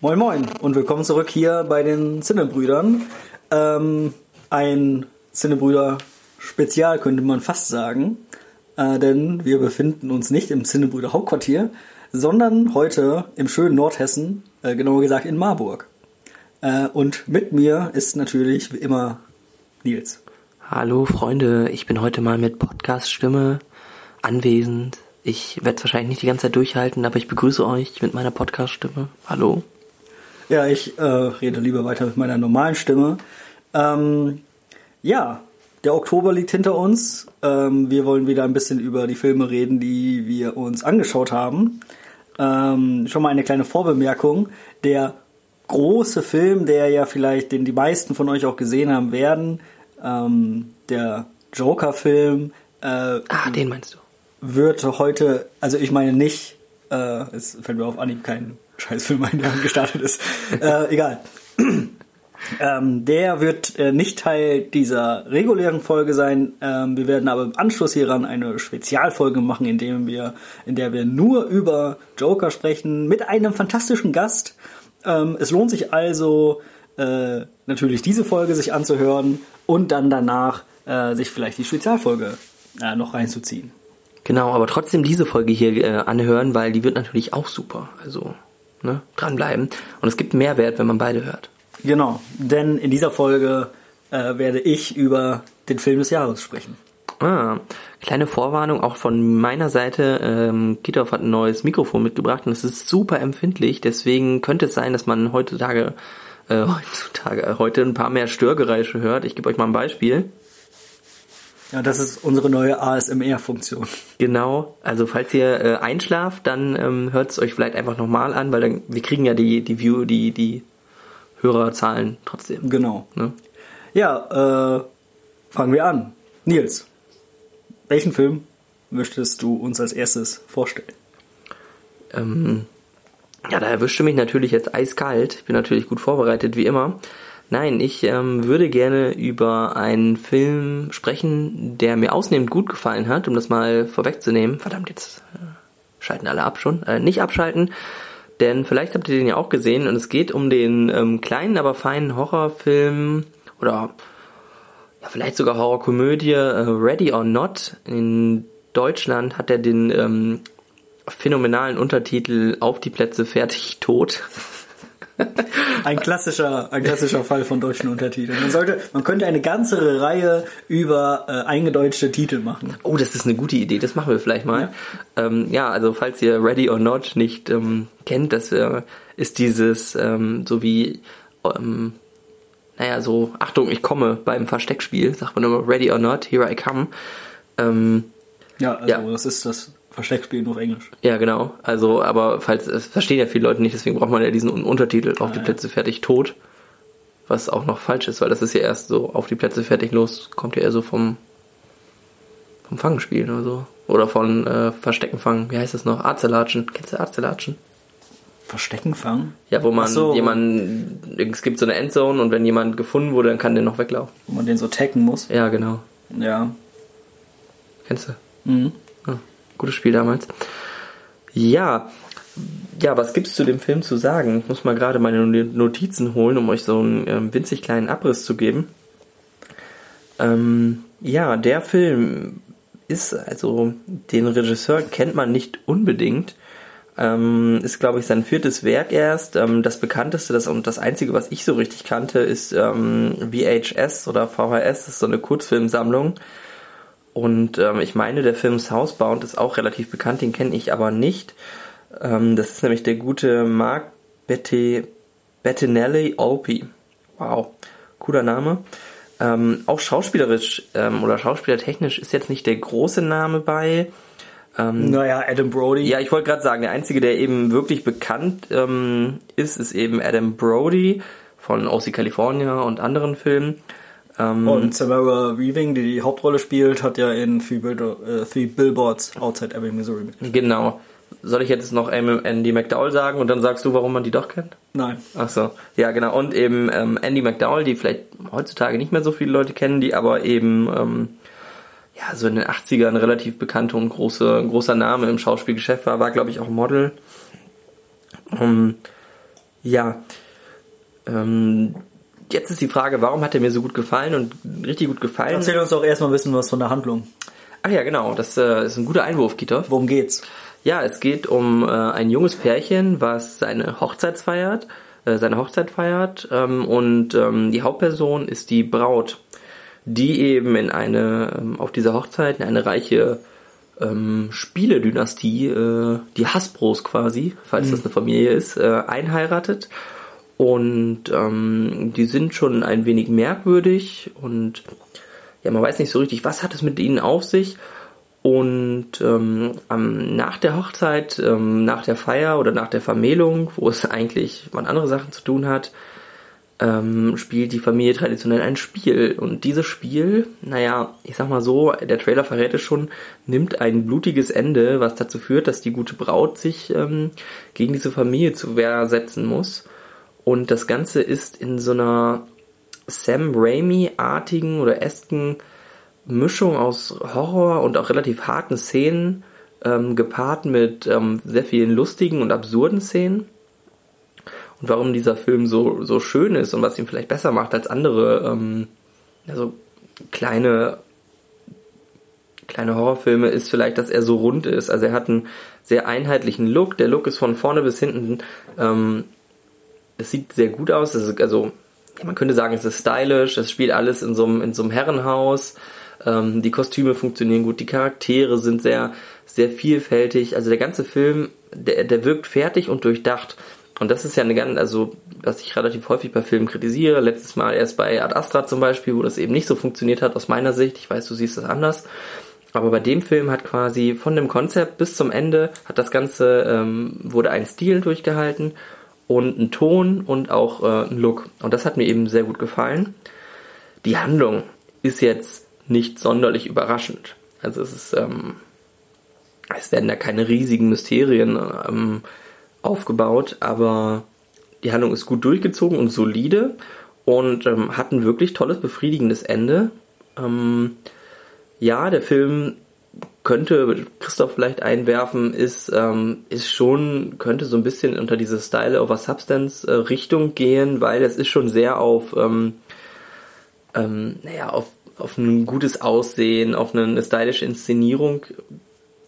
Moin Moin und willkommen zurück hier bei den Zinnebrüdern. Ähm, ein Zinnebrüder-Spezial könnte man fast sagen, äh, denn wir befinden uns nicht im Zinnebrüder Hauptquartier, sondern heute im schönen Nordhessen, äh, genauer gesagt in Marburg. Äh, und mit mir ist natürlich wie immer Nils. Hallo Freunde, ich bin heute mal mit Podcast-Stimme anwesend. Ich werde es wahrscheinlich nicht die ganze Zeit durchhalten, aber ich begrüße euch mit meiner Podcast-Stimme. Hallo. Ja, ich äh, rede lieber weiter mit meiner normalen Stimme. Ähm, ja, der Oktober liegt hinter uns. Ähm, wir wollen wieder ein bisschen über die Filme reden, die wir uns angeschaut haben. Ähm, schon mal eine kleine Vorbemerkung. Der große Film, der ja vielleicht den die meisten von euch auch gesehen haben werden, ähm, der Joker-Film. Äh, ah, den meinst du? Wird heute, also ich meine nicht, äh, es fällt mir auf Anhieb kein Scheißfilm ein, der gestartet ist. äh, egal. Ähm, der wird äh, nicht Teil dieser regulären Folge sein. Ähm, wir werden aber im Anschluss hieran eine Spezialfolge machen, in, dem wir, in der wir nur über Joker sprechen, mit einem fantastischen Gast. Ähm, es lohnt sich also, äh, natürlich diese Folge sich anzuhören und dann danach äh, sich vielleicht die Spezialfolge äh, noch reinzuziehen. Genau, aber trotzdem diese Folge hier äh, anhören, weil die wird natürlich auch super. Also ne, dranbleiben. Und es gibt Mehrwert, wenn man beide hört. Genau, denn in dieser Folge äh, werde ich über den Film des Jahres sprechen. Ah, kleine Vorwarnung auch von meiner Seite. Ähm, Kitov hat ein neues Mikrofon mitgebracht und es ist super empfindlich. Deswegen könnte es sein, dass man heutzutage, äh, heutzutage, äh, heute ein paar mehr Störgeräusche hört. Ich gebe euch mal ein Beispiel. Ja, das ist unsere neue ASMR-Funktion. Genau, also falls ihr äh, einschlaft, dann ähm, hört es euch vielleicht einfach nochmal an, weil dann, wir kriegen ja die, die View, die, die Hörerzahlen trotzdem. Genau. Ne? Ja, äh, fangen wir an. Nils, welchen Film möchtest du uns als erstes vorstellen? Ähm, ja, da erwischte mich natürlich jetzt eiskalt. Ich bin natürlich gut vorbereitet, wie immer. Nein, ich ähm, würde gerne über einen Film sprechen, der mir ausnehmend gut gefallen hat, um das mal vorwegzunehmen. Verdammt, jetzt äh, schalten alle ab schon. Äh, nicht abschalten, denn vielleicht habt ihr den ja auch gesehen und es geht um den ähm, kleinen, aber feinen Horrorfilm oder ja, vielleicht sogar Horrorkomödie äh, Ready or Not. In Deutschland hat er den ähm, phänomenalen Untertitel Auf die Plätze fertig tot. ein klassischer, ein klassischer Fall von deutschen Untertiteln. Man sollte, man könnte eine ganze Reihe über äh, eingedeutschte Titel machen. Oh, das ist eine gute Idee. Das machen wir vielleicht mal. Ja, ähm, ja also falls ihr Ready or Not nicht ähm, kennt, das äh, ist dieses ähm, so wie ähm, naja, so, Achtung, ich komme beim Versteckspiel, sagt man immer Ready or Not, Here I Come. Ähm, ja, also ja. das ist das Versteckspiel nur auf Englisch. Ja, genau. Also, aber falls es verstehen ja viele Leute nicht, deswegen braucht man ja diesen Untertitel auf ah, die Plätze fertig tot. Was auch noch falsch ist, weil das ist ja erst so auf die Plätze fertig los, kommt ja eher so vom vom Fangenspielen oder so. Oder von äh, Versteckenfangen. Wie heißt das noch? Arzelatschen. Kennst du Arzelatschen? Versteckenfangen? Ja, wo man so. jemanden, es gibt so eine Endzone und wenn jemand gefunden wurde, dann kann der noch weglaufen. Wo man den so taggen muss? Ja, genau. Ja. Kennst du? Mhm. Gutes Spiel damals. Ja, ja, was gibt's zu dem Film zu sagen? Ich muss mal gerade meine Notizen holen, um euch so einen ähm, winzig kleinen Abriss zu geben. Ähm, ja, der Film ist, also den Regisseur kennt man nicht unbedingt. Ähm, ist, glaube ich, sein viertes Werk erst. Ähm, das bekannteste das, und das einzige, was ich so richtig kannte, ist ähm, VHS oder VHS, das ist so eine Kurzfilmsammlung und ähm, ich meine, der Film Southbound ist auch relativ bekannt, den kenne ich aber nicht. Ähm, das ist nämlich der gute Mark Betty, Bettinelli Opie. Wow, cooler Name. Ähm, auch schauspielerisch ähm, oder schauspielertechnisch ist jetzt nicht der große Name bei. Ähm, naja, Adam Brody. Ja, ich wollte gerade sagen, der einzige, der eben wirklich bekannt ähm, ist, ist eben Adam Brody von OC California und anderen Filmen. Ähm, und Samara Weaving, die die Hauptrolle spielt, hat ja in Three, Bill äh, Three Billboards Outside Ebbing, Missouri mitgespielt. Genau. Soll ich jetzt noch Andy McDowell sagen und dann sagst du, warum man die doch kennt? Nein. Ach so. Ja, genau. Und eben ähm, Andy McDowell, die vielleicht heutzutage nicht mehr so viele Leute kennen, die aber eben ähm, ja so in den 80ern relativ bekannte und große, großer Name im Schauspielgeschäft war, war glaube ich auch Model. Um, ähm, Ja. Ähm, jetzt ist die Frage, warum hat er mir so gut gefallen und richtig gut gefallen? Erzähl uns doch erstmal ein bisschen was von der Handlung. Ach ja, genau. Das äh, ist ein guter Einwurf, Kitov. Worum geht's? Ja, es geht um äh, ein junges Pärchen, was seine Hochzeit feiert, äh, seine Hochzeit feiert ähm, und ähm, die Hauptperson ist die Braut, die eben in eine ähm, auf dieser Hochzeit in eine reiche ähm, Spieledynastie, äh, die Hasbros quasi, falls das eine Familie ist, äh, einheiratet und ähm, die sind schon ein wenig merkwürdig und ja, man weiß nicht so richtig, was hat es mit ihnen auf sich. Und ähm, nach der Hochzeit, ähm, nach der Feier oder nach der Vermählung, wo es eigentlich man andere Sachen zu tun hat, ähm, spielt die Familie traditionell ein Spiel. Und dieses Spiel, naja, ich sag mal so, der Trailer verrät es schon, nimmt ein blutiges Ende, was dazu führt, dass die gute Braut sich ähm, gegen diese Familie zu Wehr setzen muss. Und das Ganze ist in so einer Sam Raimi-artigen oder esken Mischung aus Horror und auch relativ harten Szenen, ähm, gepaart mit ähm, sehr vielen lustigen und absurden Szenen. Und warum dieser Film so, so schön ist und was ihn vielleicht besser macht als andere, ähm, also kleine, kleine Horrorfilme, ist vielleicht, dass er so rund ist. Also er hat einen sehr einheitlichen Look. Der Look ist von vorne bis hinten, ähm, es sieht sehr gut aus. also ja, man könnte sagen, es ist stylisch, es spielt alles in so einem, in so einem Herrenhaus, ähm, die Kostüme funktionieren gut, die Charaktere sind sehr, sehr vielfältig. Also der ganze Film, der, der wirkt fertig und durchdacht. Und das ist ja eine ganz, also was ich relativ häufig bei Filmen kritisiere, letztes Mal erst bei Ad Astra zum Beispiel, wo das eben nicht so funktioniert hat aus meiner Sicht. Ich weiß, du siehst das anders. Aber bei dem Film hat quasi von dem Konzept bis zum Ende hat das Ganze ähm, wurde ein Stil durchgehalten und ein Ton und auch äh, ein Look. Und das hat mir eben sehr gut gefallen. Die Handlung ist jetzt nicht sonderlich überraschend. Also es ist, ähm, es werden da keine riesigen Mysterien ähm, aufgebaut, aber die Handlung ist gut durchgezogen und solide und ähm, hat ein wirklich tolles, befriedigendes Ende. Ähm, ja, der Film könnte Christoph vielleicht einwerfen, ist, ähm, ist schon, könnte so ein bisschen unter diese Style over Substance äh, Richtung gehen, weil es ist schon sehr auf, ähm, ähm, naja, auf, auf ein gutes Aussehen, auf eine stylische Inszenierung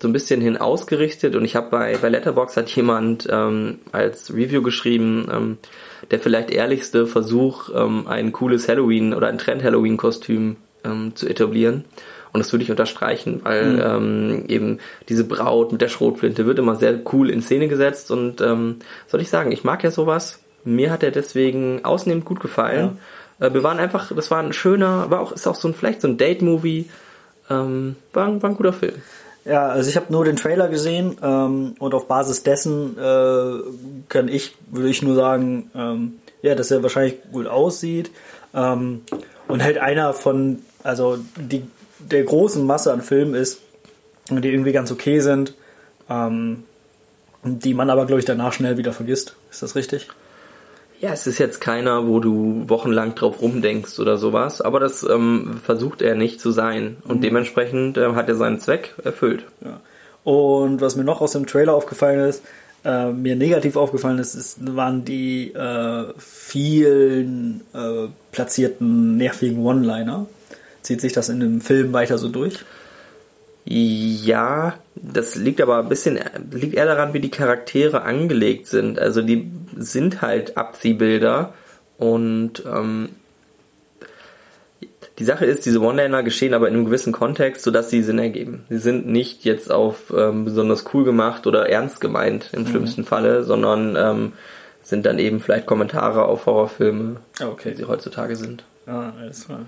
so ein bisschen hin ausgerichtet und ich habe bei, bei Letterbox hat jemand ähm, als Review geschrieben, ähm, der vielleicht ehrlichste Versuch, ähm, ein cooles Halloween oder ein Trend-Halloween-Kostüm ähm, zu etablieren. Und das würde ich unterstreichen, weil mhm. ähm, eben diese Braut mit der Schrotflinte wird immer sehr cool in Szene gesetzt und ähm, soll ich sagen, ich mag ja sowas. Mir hat er deswegen ausnehmend gut gefallen. Ja. Äh, wir waren einfach, das war ein schöner, war auch, ist auch so ein, vielleicht so ein Date-Movie. Ähm, war, war ein guter Film. Ja, also ich habe nur den Trailer gesehen ähm, und auf Basis dessen äh, kann ich, würde ich nur sagen, ähm, ja, dass er wahrscheinlich gut aussieht ähm, und halt einer von, also die der großen Masse an Filmen ist, die irgendwie ganz okay sind, ähm, die man aber, glaube ich, danach schnell wieder vergisst. Ist das richtig? Ja, es ist jetzt keiner, wo du wochenlang drauf rumdenkst oder sowas, aber das ähm, versucht er nicht zu sein und mhm. dementsprechend äh, hat er seinen Zweck erfüllt. Ja. Und was mir noch aus dem Trailer aufgefallen ist, äh, mir negativ aufgefallen ist, ist waren die äh, vielen äh, platzierten nervigen One-Liner. Zieht sich das in dem Film weiter so durch? Ja, das liegt aber ein bisschen, liegt eher daran, wie die Charaktere angelegt sind. Also die sind halt Abziehbilder und ähm, die Sache ist, diese One-Liner geschehen aber in einem gewissen Kontext, sodass sie Sinn ergeben. Sie sind nicht jetzt auf ähm, besonders cool gemacht oder ernst gemeint im mhm. schlimmsten Falle, sondern ähm, sind dann eben vielleicht Kommentare auf Horrorfilme, okay. wie sie heutzutage sind. Ja, alles klar.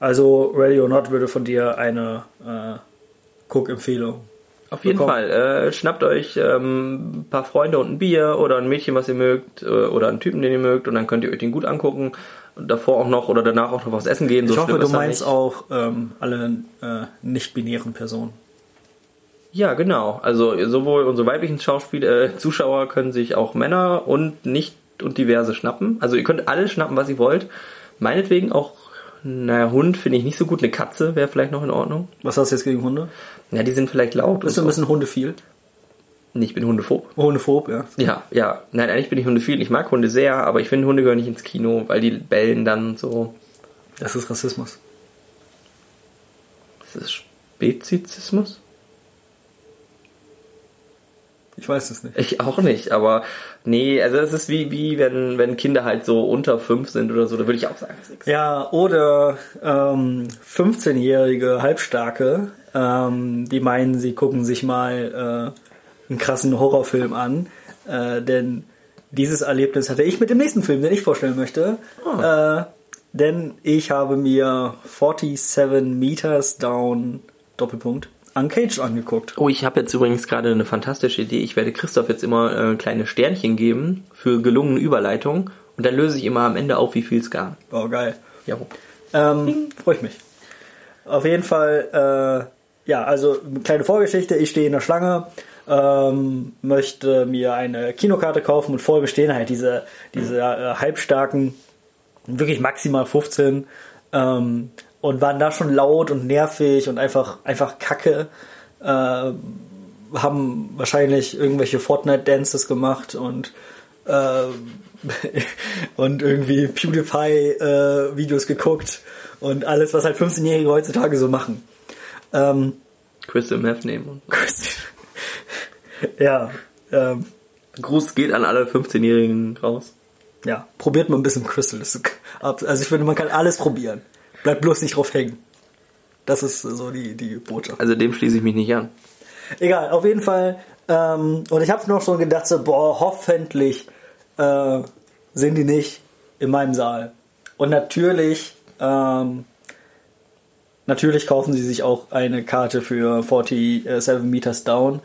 Also Ready or Not würde von dir eine äh, Cook-Empfehlung. Auf jeden bekommen. Fall. Äh, schnappt euch ähm, ein paar Freunde und ein Bier oder ein Mädchen, was ihr mögt, äh, oder einen Typen, den ihr mögt, und dann könnt ihr euch den gut angucken. Und davor auch noch oder danach auch noch was essen gehen. Ich so hoffe, du meinst auch ähm, alle äh, nicht-binären Personen. Ja, genau. Also sowohl unsere weiblichen Schauspieler, äh, Zuschauer können sich auch Männer und nicht und diverse schnappen. Also ihr könnt alles schnappen, was ihr wollt. Meinetwegen auch naja, Hund finde ich nicht so gut. Eine Katze wäre vielleicht noch in Ordnung. Was hast du jetzt gegen Hunde? Ja, die sind vielleicht laut. Bist du ein bisschen Hunde viel? Nee, ich bin hundephob. Hundephob, ja. Ja, ja. Nein, eigentlich bin ich hundephil. Ich mag Hunde sehr, aber ich finde, Hunde gehören nicht ins Kino, weil die bellen dann so. Das ist Rassismus. Ist das Spezizismus? Ich weiß es nicht. Ich auch nicht, aber nee, also es ist wie, wie wenn, wenn Kinder halt so unter fünf sind oder so, da würde ich auch sagen, ist. Ja, oder ähm, 15-jährige Halbstarke, ähm, die meinen, sie gucken sich mal äh, einen krassen Horrorfilm an, äh, denn dieses Erlebnis hatte ich mit dem nächsten Film, den ich vorstellen möchte. Äh, denn ich habe mir 47 Meters Down Doppelpunkt Uncaged angeguckt. Oh, ich habe jetzt übrigens gerade eine fantastische Idee. Ich werde Christoph jetzt immer äh, kleine Sternchen geben für gelungene Überleitung und dann löse ich immer am Ende auf, wie viel es gab. Oh, geil. Ja. Ähm, Freue ich mich. Auf jeden Fall, äh, ja, also kleine Vorgeschichte. Ich stehe in der Schlange, ähm, möchte mir eine Kinokarte kaufen und vorher bestehen halt diese, diese äh, halbstarken, wirklich maximal 15, ähm, und waren da schon laut und nervig und einfach, einfach kacke. Äh, haben wahrscheinlich irgendwelche Fortnite-Dances gemacht und äh, und irgendwie PewDiePie-Videos geguckt und alles, was halt 15-Jährige heutzutage so machen. Ähm, Crystal Meth nehmen. ja. Ähm, Gruß geht an alle 15-Jährigen raus. ja, probiert mal ein bisschen Crystal. Also ich finde, man kann alles probieren. Bleibt bloß nicht drauf hängen. Das ist so die, die Botschaft. Also dem schließe ich mich nicht an. Egal, auf jeden Fall. Ähm, und ich habe noch schon gedacht, so, boah, hoffentlich äh, sind die nicht in meinem Saal. Und natürlich, ähm, natürlich kaufen sie sich auch eine Karte für 47 Meters Down.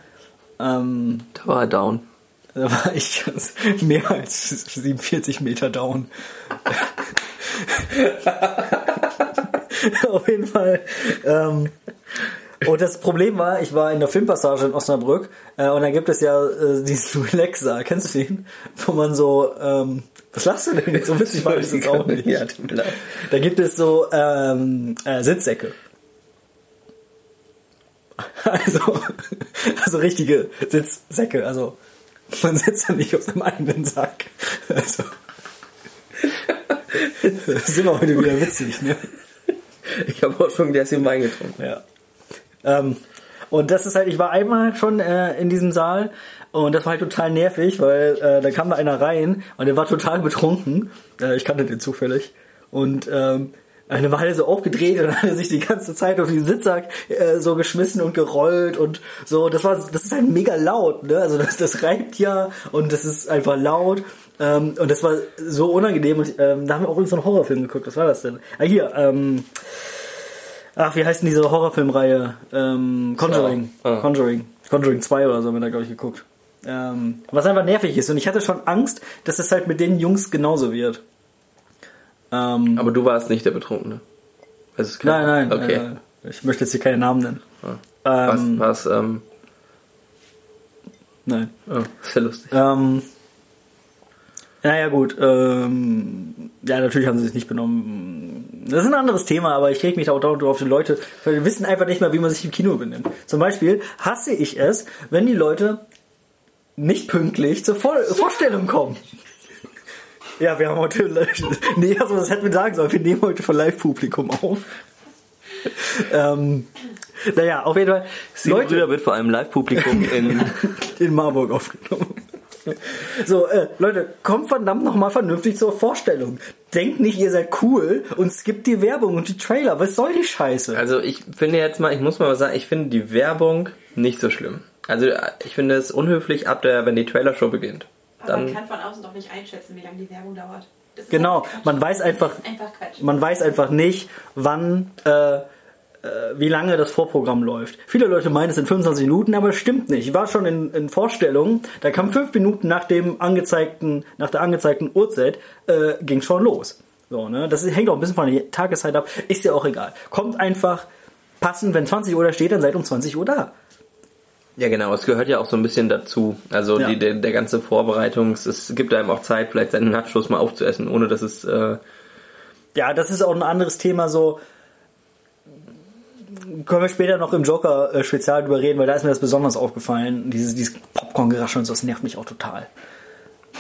Ähm, Da war er down. da war ich mehr als 47 Meter down. Auf jeden Fall. Ähm, und das Problem war, ich war in der Filmpassage in Osnabrück äh, und da gibt es ja äh, diesen Relaxer, kennst du den? Wo man so, ähm, was lachst du denn jetzt? So witzig war ich das auch nicht. Ja, tut mir leid. Da gibt es so ähm, äh, Sitzsäcke. Also, also richtige Sitzsäcke. Also man sitzt ja nicht auf seinem eigenen Sack. Also, das sind wir heute wieder witzig, ne? Ich habe auch schon ein Gläschen Wein getrunken. Ja. Ähm, und das ist halt, ich war einmal schon äh, in diesem Saal und das war halt total nervig, weil äh, da kam da einer rein und der war total betrunken. Äh, ich kannte den zufällig. Und ähm, dann war so aufgedreht und hat sich die ganze Zeit auf den Sitzsack äh, so geschmissen und gerollt und so. Das war, das ist halt mega laut, ne? Also das, das reibt ja und das ist einfach laut. Ähm, und das war so unangenehm. Und ähm, da haben wir auch übrigens so einen Horrorfilm geguckt. Was war das denn? Ah, hier, ähm, Ach, wie heißt denn diese Horrorfilmreihe? Ähm, Conjuring. Ja. Ah. Conjuring. Conjuring 2 oder so haben wir da, glaube ich, geguckt. Ähm, was einfach nervig ist. Und ich hatte schon Angst, dass es halt mit den Jungs genauso wird. Ähm, Aber du warst nicht der Betrunkene. Klar. nein, nein. Okay. Äh, ich möchte jetzt hier keine Namen nennen. was, Ähm, was, ähm, Nein. oh, ja lustig. Ähm, naja, gut. Ähm, ja, natürlich haben sie sich nicht benommen. Das ist ein anderes Thema, aber ich reg mich auch dauernd drauf, die Leute, weil wir wissen einfach nicht mehr, wie man sich im Kino benimmt. Zum Beispiel hasse ich es, wenn die Leute nicht pünktlich zur Vor Vorstellung kommen. Ja, wir haben heute. Nee, also das hätten wir sagen sollen. Wir nehmen heute für Live-Publikum auf. ähm, naja, auf jeden Fall. Brüder wird vor allem Live-Publikum in in Marburg aufgenommen. So, äh, Leute, kommt verdammt nochmal vernünftig zur Vorstellung. Denkt nicht, ihr seid cool und skippt die Werbung und die Trailer. Was soll die Scheiße? Also ich finde jetzt mal, ich muss mal was sagen, ich finde die Werbung nicht so schlimm. Also ich finde es unhöflich ab der, wenn die Trailershow beginnt. Aber man Dann, kann von außen doch nicht einschätzen, wie lange die Werbung dauert. Das ist Genau, man weiß einfach, einfach man weiß einfach nicht, wann, äh, äh, wie lange das Vorprogramm läuft. Viele Leute meinen, es sind 25 Minuten, aber es stimmt nicht. Ich war schon in, in Vorstellungen, da kam fünf Minuten nach dem angezeigten, nach der angezeigten Uhrzeit, äh, ging schon los. So, ne? Das hängt auch ein bisschen von der Tageszeit ab. Ist ja auch egal. Kommt einfach passend, wenn 20 Uhr da steht, dann seid um 20 Uhr da. ja genau, es gehört ja auch so ein bisschen dazu. Also Ja. die, der, der ganze Vorbereitungs, es gibt einem auch Zeit, vielleicht seine Nachos mal aufzuessen, ohne dass es, äh, Ja, das ist auch ein anderes Thema, so können wir später noch im Joker-Spezial drüber reden, weil da ist mir das besonders aufgefallen, dieses, dieses Pop Popcorn-Geraschel und so, das nervt mich auch total.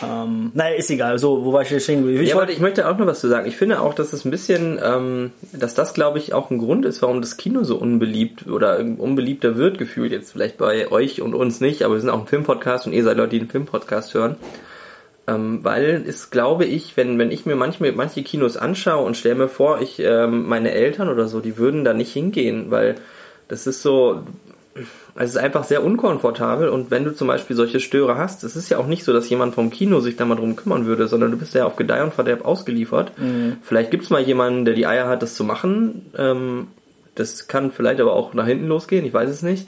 Ähm, naja, ist egal. So, wo war ich jetzt stehen geblieben? Ich Ja, wollte- ich möchte auch noch was zu sagen. Ich finde auch, dass es ein bisschen, ähm, dass das, glaube ich, auch ein Grund ist, warum das Kino so unbeliebt oder unbeliebter wird, gefühlt jetzt vielleicht bei euch und uns nicht, aber wir sind auch ein Filmpodcast und ihr seid Leute, die einen Filmpodcast hören. Ähm, weil es, glaube ich, wenn, wenn ich mir manchmal manche Kinos anschaue und stelle mir vor, ich, ähm, meine Eltern oder so, die würden da nicht hingehen, weil das ist so, es ist einfach sehr unkomfortabel und wenn du zum Beispiel solche Störe hast, es ist ja auch nicht so, dass jemand vom Kino sich da mal drum kümmern würde, sondern du bist ja auf Gedeih und Verderb ausgeliefert. Vielleicht gibt's mal jemanden, der die Eier hat, das zu machen. Ähm, das kann vielleicht aber auch nach hinten losgehen, ich weiß es nicht.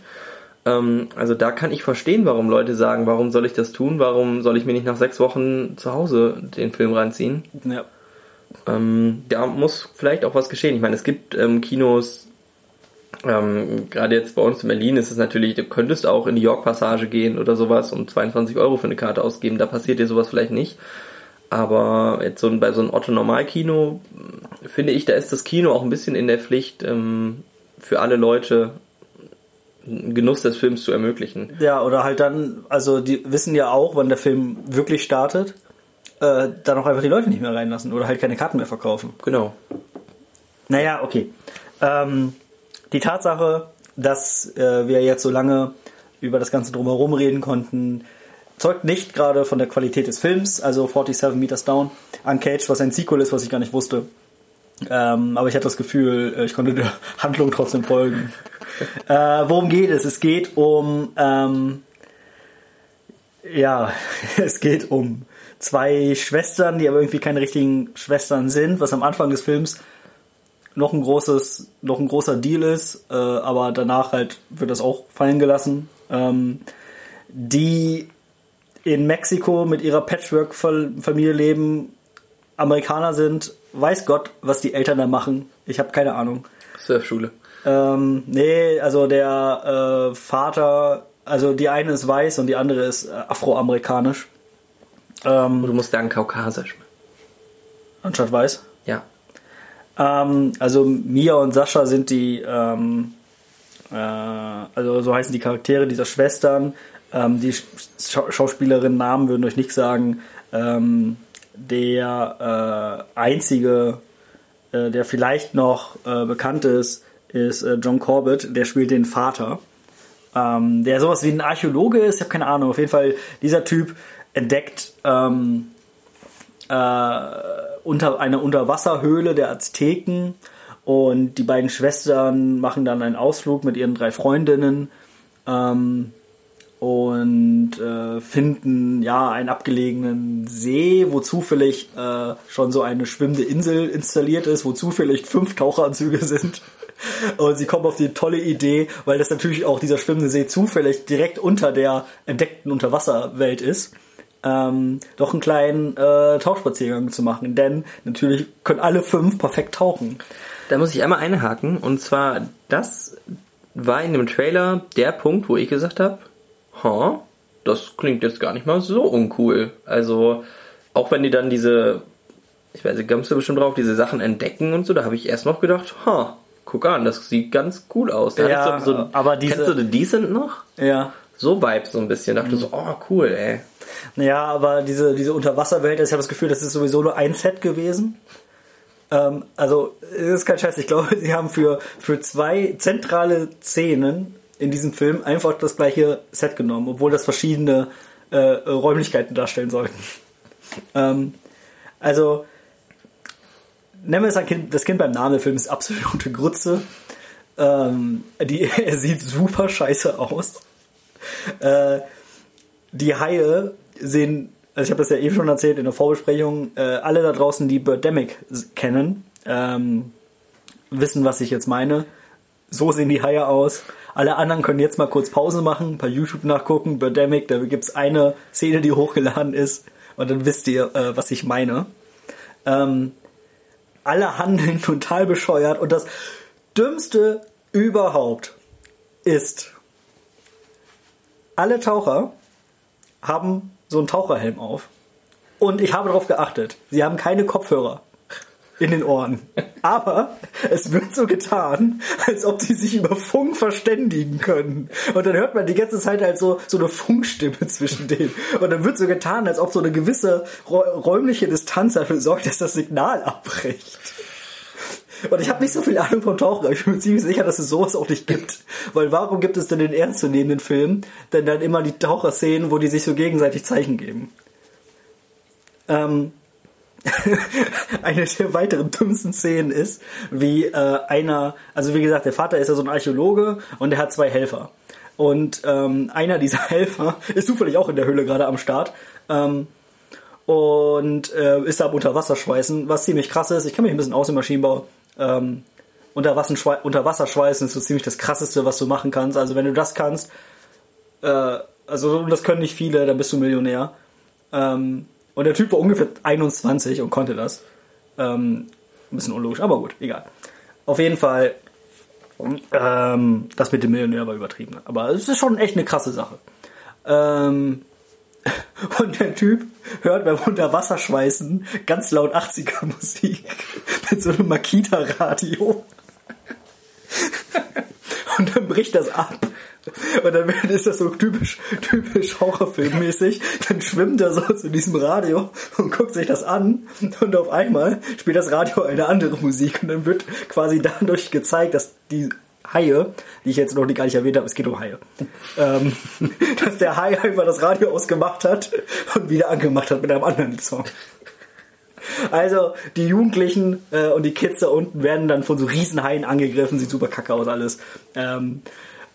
Ähm, also da kann ich verstehen, warum Leute sagen, warum soll ich das tun? Warum soll ich mir nicht nach sechs Wochen zu Hause den Film reinziehen? ja. Ähm, da muss vielleicht auch was geschehen. Ich meine, es gibt ähm, Kinos, ähm, gerade jetzt bei uns in Berlin ist es natürlich, du könntest auch in die York-Passage gehen oder sowas und 22 Euro für eine Karte ausgeben, da passiert dir sowas vielleicht nicht. Aber jetzt so bei so einem Otto-Normal-Kino finde ich, da ist das Kino auch ein bisschen in der Pflicht, ähm, für alle Leute Genuss des Films zu ermöglichen. Ja, oder halt dann, also die wissen ja auch, wann der Film wirklich startet, äh, dann auch einfach die Leute nicht mehr reinlassen oder halt keine Karten mehr verkaufen. Genau. Naja, okay. Ähm, die Tatsache, dass äh, wir jetzt so lange über das Ganze drumherum reden konnten, zeugt nicht gerade von der Qualität des Films, also 47 Meters Down, Uncaged, was ein Sequel ist, was ich gar nicht wusste. Ähm, aber ich hatte das Gefühl, äh, ich konnte der Handlung trotzdem folgen. äh, worum geht es? Es geht um, ähm, ja, es geht um zwei Schwestern, die aber irgendwie keine richtigen Schwestern sind, was am Anfang des Films noch ein großes, noch ein großer Deal ist, äh, aber danach halt wird das auch fallen gelassen. Ähm, die in Mexiko mit ihrer Patchwork-Familie leben, Amerikaner sind, weiß Gott, was die Eltern da machen. Ich habe keine Ahnung. Surfschule. Ähm, nee, also der äh, Vater, also die eine ist weiß und die andere ist äh, afroamerikanisch. Ähm, Du musst sagen kaukasisch. anstatt weiß. Ja. Ähm, also Mia und Sascha sind die, ähm, äh, also so heißen die Charaktere dieser Schwestern. Ähm, die Schau Schauspielerinnen Namen würden euch nichts sagen. Ähm, der äh, einzige, äh, der vielleicht noch äh, bekannt ist, ist äh, John Corbett. Der spielt den Vater. Ähm, der sowas wie ein Archäologe ist. Ich habe keine Ahnung. Auf jeden Fall dieser Typ entdeckt ähm, äh, unter eine Unterwasserhöhle der Azteken und die beiden Schwestern machen dann einen Ausflug mit ihren drei Freundinnen ähm, und äh, finden ja einen abgelegenen See, wo zufällig äh, schon so eine schwimmende Insel installiert ist, wo zufällig fünf Taucheranzüge sind. Und sie kommen auf die tolle Idee, weil das natürlich auch dieser schwimmende See zufällig direkt unter der entdeckten Unterwasserwelt ist, ähm, doch einen kleinen äh, Tauchspaziergang zu machen. Denn natürlich können alle fünf perfekt tauchen. Da muss ich einmal einhaken und zwar das war in dem Trailer der Punkt, wo ich gesagt habe, ha, das klingt jetzt gar nicht mal so uncool. Also auch wenn die dann diese, ich weiß nicht, kommst du bestimmt drauf, diese Sachen entdecken und so, da habe ich erst noch gedacht, ha, guck an, das sieht ganz cool aus. Da Ja, so, so, aber diese- kennst du The Decent noch? Ja. So Vibes so ein bisschen. Dachte so, oh cool, ey. Naja, aber diese, diese Unterwasserwelt, ich habe das Gefühl, das ist sowieso nur ein Set gewesen. Ähm, also, es ist kein Scheiß. Ich glaube, sie haben für, für zwei zentrale Szenen in diesem Film einfach das gleiche Set genommen, obwohl das verschiedene äh, Räumlichkeiten darstellen sollten. Ähm, also, nennen wir es ein kind, das Kind beim Namen, der Film ist absolute Grütze. Ähm, die, er sieht super scheiße aus. Äh, die Haie sehen, also ich habe das ja eben schon erzählt in der Vorbesprechung, äh, alle da draußen, die Birdemic kennen, ähm, wissen, was ich jetzt meine. So sehen die Haie aus. Alle anderen können jetzt mal kurz Pause machen, bei YouTube nachgucken, Birdemic, da gibt's eine Szene, die hochgeladen ist und dann wisst ihr, äh, was ich meine. Ähm, alle handeln total bescheuert und das Dümmste überhaupt ist, alle Taucher haben so einen Taucherhelm auf. Und ich habe darauf geachtet. Sie haben keine Kopfhörer. In den Ohren. Aber es wird so getan, als ob die sich über Funk verständigen können. Und dann hört man die ganze Zeit halt so, so eine Funkstimme zwischen denen. Und dann wird so getan, als ob so eine gewisse räumliche Distanz dafür sorgt, dass das Signal abbricht. Und ich habe nicht so viel Ahnung vom Tauchen, aber ich bin mir ziemlich sicher, dass es sowas auch nicht gibt. Weil warum gibt es denn den ernstzunehmenden Film denn dann immer die Taucherszenen, wo die sich so gegenseitig Zeichen geben? Ähm, eine der weiteren dümmsten Szenen ist, wie äh, einer, also wie gesagt, der Vater ist ja so ein Archäologe und er hat zwei Helfer. Und ähm, einer dieser Helfer ist zufällig auch in der Höhle gerade am Start. Ähm, und äh, ist da am Unterwasserschweißen, was ziemlich krass ist. Ich kenne mich ein bisschen aus im Maschinenbau. Ähm, Unterwasserschweißen ist so ziemlich das krasseste, was du machen kannst. Also wenn du das kannst, äh, also das können nicht viele, dann bist du Millionär. Ähm, und der Typ war ungefähr 21 und konnte das. Ähm, ein bisschen unlogisch, aber gut, egal. Auf jeden Fall, ähm, das mit dem Millionär war übertrieben. Aber es ist schon echt eine krasse Sache. Ähm, und der Typ hört beim Unterwasserschweißen ganz laut 80er Musik mit so einem Makita-Radio. Und dann bricht das ab. Und dann ist das so typisch, typisch Horrorfilmmäßig. Dann schwimmt er so zu diesem Radio und guckt sich das an. Und auf einmal spielt das Radio eine andere Musik. Und dann wird quasi dadurch gezeigt, dass die Haie, die ich jetzt noch nicht gar nicht erwähnt habe, es geht um Haie, ähm, dass der Hai einfach das Radio ausgemacht hat und wieder angemacht hat mit einem anderen Song. Also die Jugendlichen äh, und die Kids da unten werden dann von so Riesenhaien angegriffen, sieht super kacke aus alles. Ähm,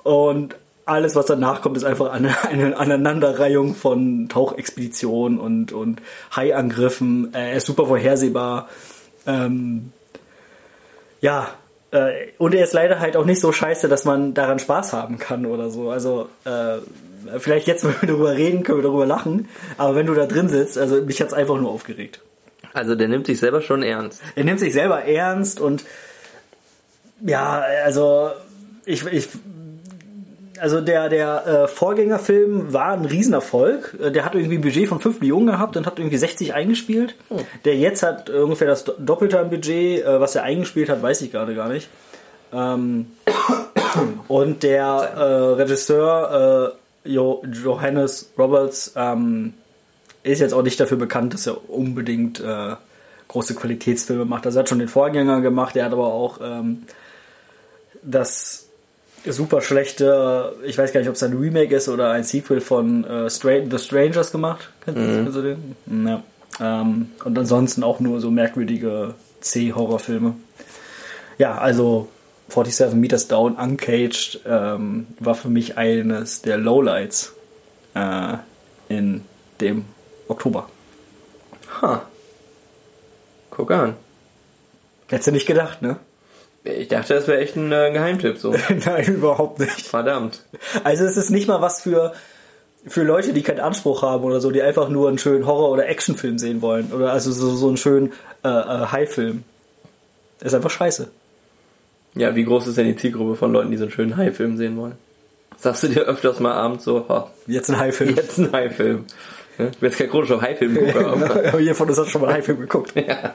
und alles, was danach kommt, ist einfach eine, eine Aneinanderreihung von Tauchexpeditionen und, und Haiangriffen. Er ist super vorhersehbar. Ähm, ja, äh, und er ist leider halt auch nicht so scheiße, dass man daran Spaß haben kann oder so. Also, äh, vielleicht jetzt, wenn wir darüber reden, können wir darüber lachen. Aber wenn du da drin sitzt, also mich hat's einfach nur aufgeregt. Also der nimmt sich selber schon ernst. Er nimmt sich selber ernst und ja, also ich, ich also der, der äh, Vorgängerfilm war ein Riesenerfolg. Äh, der hat irgendwie ein Budget von 5 Millionen gehabt und hat irgendwie 60 eingespielt. Oh. Der jetzt hat ungefähr das Doppelte an Budget. Äh, was er eingespielt hat, weiß ich gerade gar nicht. Ähm, und der äh, Regisseur äh, jo Johannes Roberts ähm, ist jetzt auch nicht dafür bekannt, dass er unbedingt äh, große Qualitätsfilme macht. Also er hat schon den Vorgänger gemacht, er hat aber auch ähm, das super schlechte, ich weiß gar nicht, ob es ein Remake ist oder ein Sequel von äh, Stra The Strangers gemacht. Kennst mhm. du den? Ja. Ähm, und ansonsten auch nur so merkwürdige C-Horrorfilme. Ja, also 47 Meters Down, Uncaged ähm, war für mich eines der Lowlights äh, in dem Oktober. Ha. Guck an. Hättest du nicht gedacht, ne? Ich dachte, das wäre echt ein äh, Geheimtipp so. Nein, überhaupt nicht. Verdammt. Also es ist nicht mal was für für Leute, die keinen Anspruch haben oder so, die einfach nur einen schönen Horror- oder Actionfilm sehen wollen oder also so, so einen schönen äh, äh, High-Film. Ist einfach scheiße. Ja, wie groß ist denn die Zielgruppe von Leuten, die so einen schönen High-Film sehen wollen? Sagst du dir öfters mal abends so, oh, jetzt ein High-Film. Jetzt ein High-Film. Ich bin jetzt kein chronischer High-Film-Gucker. aber jeder von uns hat schon mal einen High-Film geguckt. ja.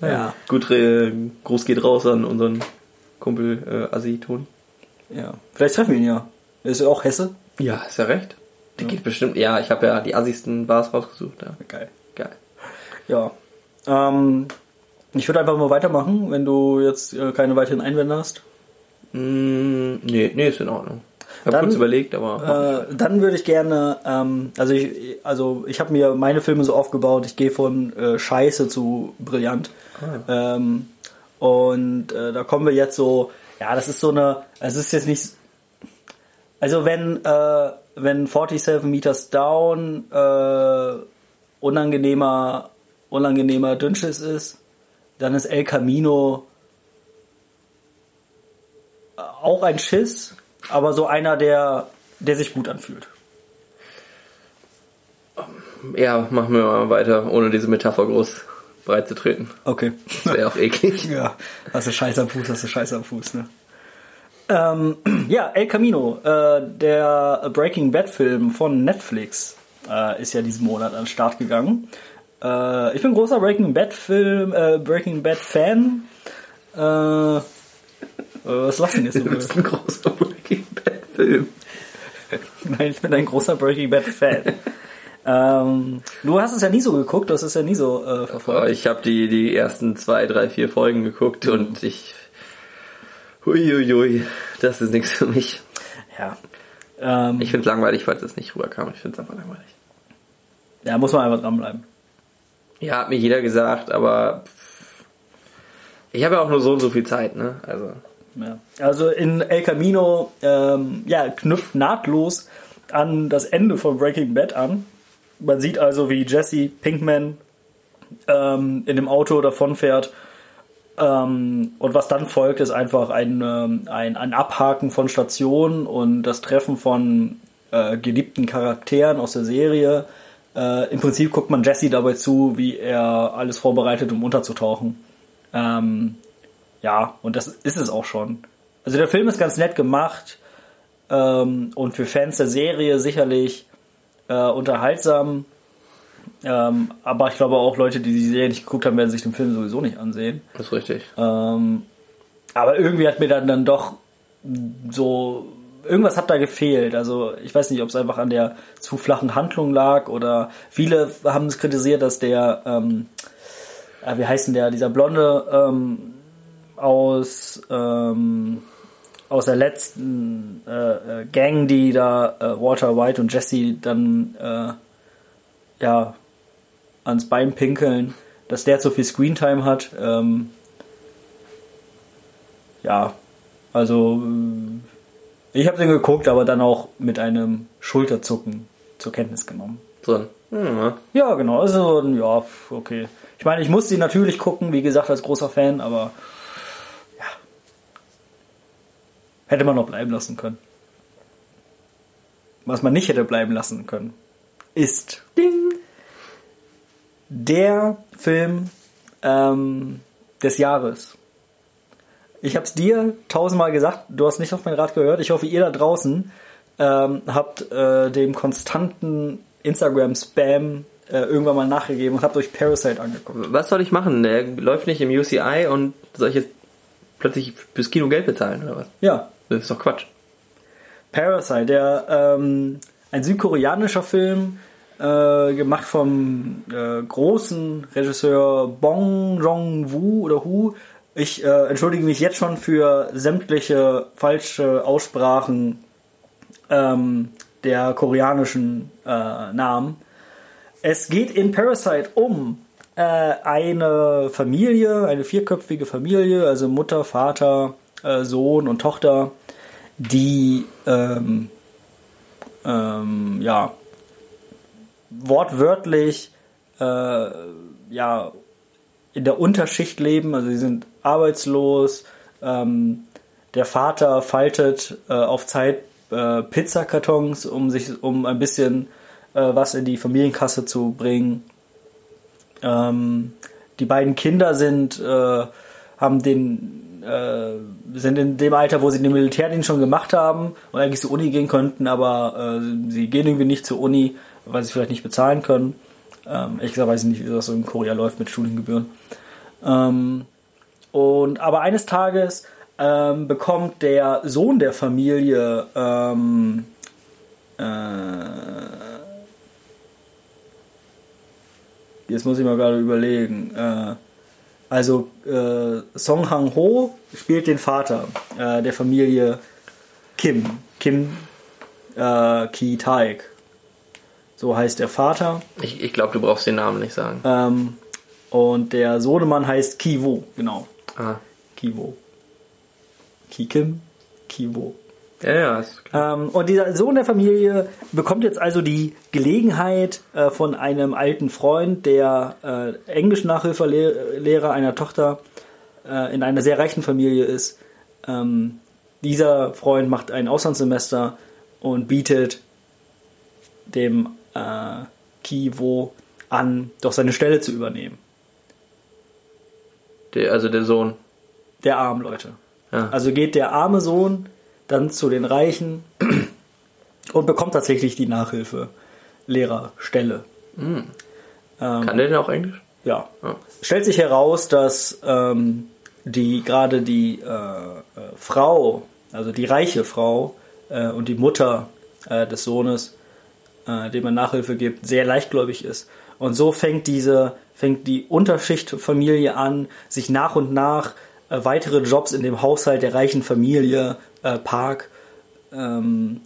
Ja. Gut, äh, Gruß geht raus an unseren Kumpel äh, Assi Toni. Ja. Vielleicht treffen wir ihn ja. Ist er auch Hesse? Ja, ist ja recht. Der ja. geht bestimmt. Ja, ich habe ja die assigsten Bars rausgesucht. Ja. Geil. Geil. Ja. Ähm, ich würde einfach mal weitermachen, wenn du jetzt äh, keine weiteren Einwände hast. Mm, nee, nee, ist in Ordnung. Ich habe kurz überlegt, aber. Äh, dann würde ich gerne, ähm, also ich, also ich habe mir meine Filme so aufgebaut, ich gehe von äh, Scheiße zu brillant. Ah. Ähm, und äh, da kommen wir jetzt so, ja, das ist so eine, es ist jetzt nicht, also wenn, äh, wenn 47 Meters Down äh, unangenehmer, unangenehmer Dünnschiss ist, dann ist El Camino auch ein Schiss, aber so einer, der, der sich gut anfühlt. Ja, machen wir mal weiter, ohne diese Metapher groß breit zu treten. Okay. Das wäre auch eklig. ja, hast du Scheiße am Fuß, hast du Scheiße am Fuß, ne? Ähm, ja, El Camino, äh, der Breaking Bad Film von Netflix, äh, ist ja diesen Monat an den Start gegangen. Äh, ich bin großer Breaking Bad Film, äh, Breaking Bad Fan. Äh, was lassen jetzt so? Du bist ein großer Breaking Bad Film. Nein, ich bin ein großer Breaking Bad Fan. ähm, du hast es ja nie so geguckt, du hast es ja nie so äh, verfolgt. ich habe die, die ersten zwei, drei, vier Folgen geguckt und ich. Huiuiui, das ist nichts für mich. Ja. Ähm, Ich finde es langweilig, falls es nicht rüberkam. Ich finde es einfach langweilig. ja, muss man einfach dranbleiben. Ja, hat mir jeder gesagt, aber ich habe ja auch nur so und so viel Zeit, ne? Also. Ja. Also in El Camino ähm, ja, knüpft nahtlos an das Ende von Breaking Bad an. Man sieht also, wie Jesse Pinkman ähm, in dem Auto davonfährt. Ähm, und was dann folgt, ist einfach ein, ähm, ein, ein Abhaken von Stationen und das Treffen von äh, geliebten Charakteren aus der Serie. Äh, Im Prinzip guckt man Jesse dabei zu, wie er alles vorbereitet, um unterzutauchen. Ähm, ja, und das ist es auch schon. Also der Film ist ganz nett gemacht ähm, und für Fans der Serie sicherlich äh, unterhaltsam. Ähm, aber ich glaube auch Leute, die die Serie nicht geguckt haben, werden sich den Film sowieso nicht ansehen. Das ist richtig. Ähm, aber irgendwie hat mir dann, dann doch so irgendwas hat da gefehlt. Also ich weiß nicht, ob es einfach an der zu flachen Handlung lag oder viele haben es kritisiert, dass der, ähm, äh, wie heißt denn der, dieser Blonde ähm, aus ähm, aus der letzten äh, äh, Gang, die da äh, Walter White und Jesse dann äh, ja ans Bein pinkeln, dass der zu viel Screentime hat. Ähm, ja, also ich habe den geguckt, aber dann auch mit einem Schulterzucken zur Kenntnis genommen. So. Hm, Ja, genau. Also, ja, okay. Ich meine, ich muss sie natürlich gucken, wie gesagt, als großer Fan, aber ja. Hätte man noch bleiben lassen können. Was man nicht hätte bleiben lassen können, ist Ding. der Film ähm, des Jahres. Ich habe es dir tausendmal gesagt, du hast nicht auf mein Rat gehört. Ich hoffe, ihr da draußen ähm, habt äh, dem konstanten Instagram-Spam äh, irgendwann mal nachgegeben und habt euch Parasite angeguckt. Was soll ich machen? Der läuft nicht im UCI und soll ich jetzt plötzlich fürs Kino Geld bezahlen oder was? Ja, Das ist doch Quatsch. Parasite, der ähm, ein südkoreanischer Film, äh, gemacht vom äh, großen Regisseur Bong Joon-woo oder Hu. Ich äh, entschuldige mich jetzt schon für sämtliche falsche Aussprachen ähm, der koreanischen äh, Namen. Es geht in Parasite um äh, eine Familie, eine vierköpfige Familie, also Mutter, Vater, äh, Sohn und Tochter, die ähm, ähm, ja wortwörtlich äh, ja in der Unterschicht leben, also sie sind arbeitslos. Ähm, der Vater faltet äh, auf Zeit äh, Pizzakartons, um sich um ein bisschen äh, was in die Familienkasse zu bringen. Ähm, die beiden Kinder sind äh, haben den äh, sind in dem Alter, wo sie den Militärdienst schon gemacht haben und eigentlich zur Uni gehen könnten, aber äh, sie gehen irgendwie nicht zur Uni, weil sie es vielleicht nicht bezahlen können. Ähm, gesagt weiß ich nicht, wie das so in Korea läuft mit Studiengebühren. Ähm, und aber eines Tages ähm, bekommt der Sohn der Familie ähm, äh, jetzt muss ich mal gerade überlegen. Äh, also äh, Song Hang Ho spielt den Vater äh, der Familie Kim. Kim äh, Ki Taek. So heißt der Vater. Ich, ich glaube, du brauchst den Namen nicht sagen. Ähm, und der Sohnemann heißt Kiwo, genau. Ah. Kiwo. Kikim, Kiwo. Ja, ja, ist klar. Ähm, und dieser Sohn der Familie bekommt jetzt also die Gelegenheit äh, von einem alten Freund, der äh, Englisch-Nachhilfelehrer einer Tochter äh, in einer sehr reichen Familie ist. Ähm, dieser Freund macht ein Auslandssemester und bietet dem äh, Kiwo an, doch seine Stelle zu übernehmen. Der, also der Sohn. Der armen Leute. Ja. Also geht der arme Sohn dann zu den Reichen und bekommt tatsächlich die Nachhilfe Lehrerstelle. Ähm, Kann der denn auch Englisch? Ja. Ja. Stellt sich heraus, dass ähm, die gerade die äh, äh, Frau, also die reiche Frau äh, und die Mutter äh, des Sohnes, äh, dem man Nachhilfe gibt, sehr leichtgläubig ist. Und so fängt diese, fängt die Unterschichtfamilie an, sich nach und nach äh, weitere Jobs in dem Haushalt der reichen Familie äh, Park ähm,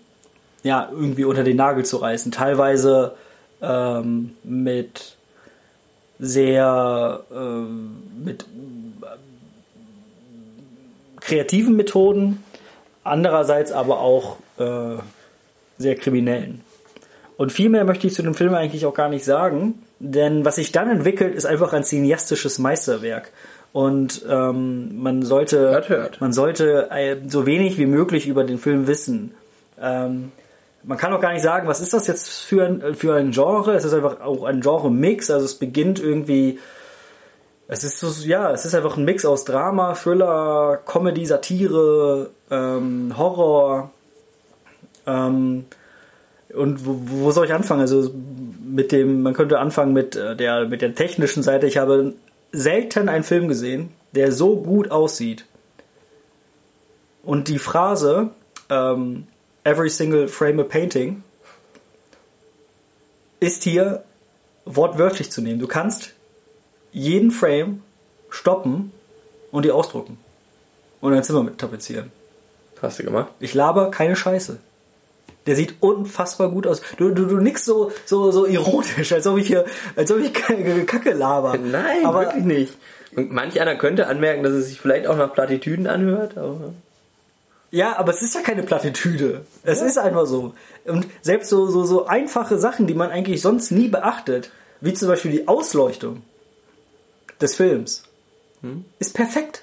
ja, irgendwie unter den Nagel zu reißen. Teilweise ähm, mit sehr ähm, mit kreativen Methoden, andererseits aber auch äh, sehr kriminellen. Und viel mehr möchte ich zu dem Film eigentlich auch gar nicht sagen, denn was sich dann entwickelt, ist einfach ein cineastisches Meisterwerk. Und ähm, man sollte, Hört, hört. man sollte äh, so wenig wie möglich über den Film wissen. Ähm, man kann auch gar nicht sagen, was ist das jetzt für ein, für ein Genre? Es ist einfach auch ein Genre-Mix. Also es beginnt irgendwie, es ist so, ja, es ist einfach ein Mix aus Drama, Thriller, Comedy, Satire, ähm, Horror. Ähm, und wo, wo soll ich anfangen? Also mit dem, man könnte anfangen mit äh, der mit der technischen Seite. Ich habe selten einen Film gesehen, der so gut aussieht. Und die Phrase ähm, Every single frame a painting ist hier wortwörtlich zu nehmen. Du kannst jeden Frame stoppen und die ausdrucken und dein Zimmer mit tapezieren. Hast du gemacht? Ich laber keine Scheiße. Der sieht unfassbar gut aus. Du, du, du nix so, so, so ironisch, als ob ich hier, als ob ich Kacke laber. Nein, aber wirklich nicht. Und manch einer könnte anmerken, dass es sich vielleicht auch nach Plattitüden anhört, aber. Ja, aber es ist ja keine Plattitüde. Es ist einfach so. Und selbst so, so, so einfache Sachen, die man eigentlich sonst nie beachtet, wie zum Beispiel die Ausleuchtung des Films, ist perfekt.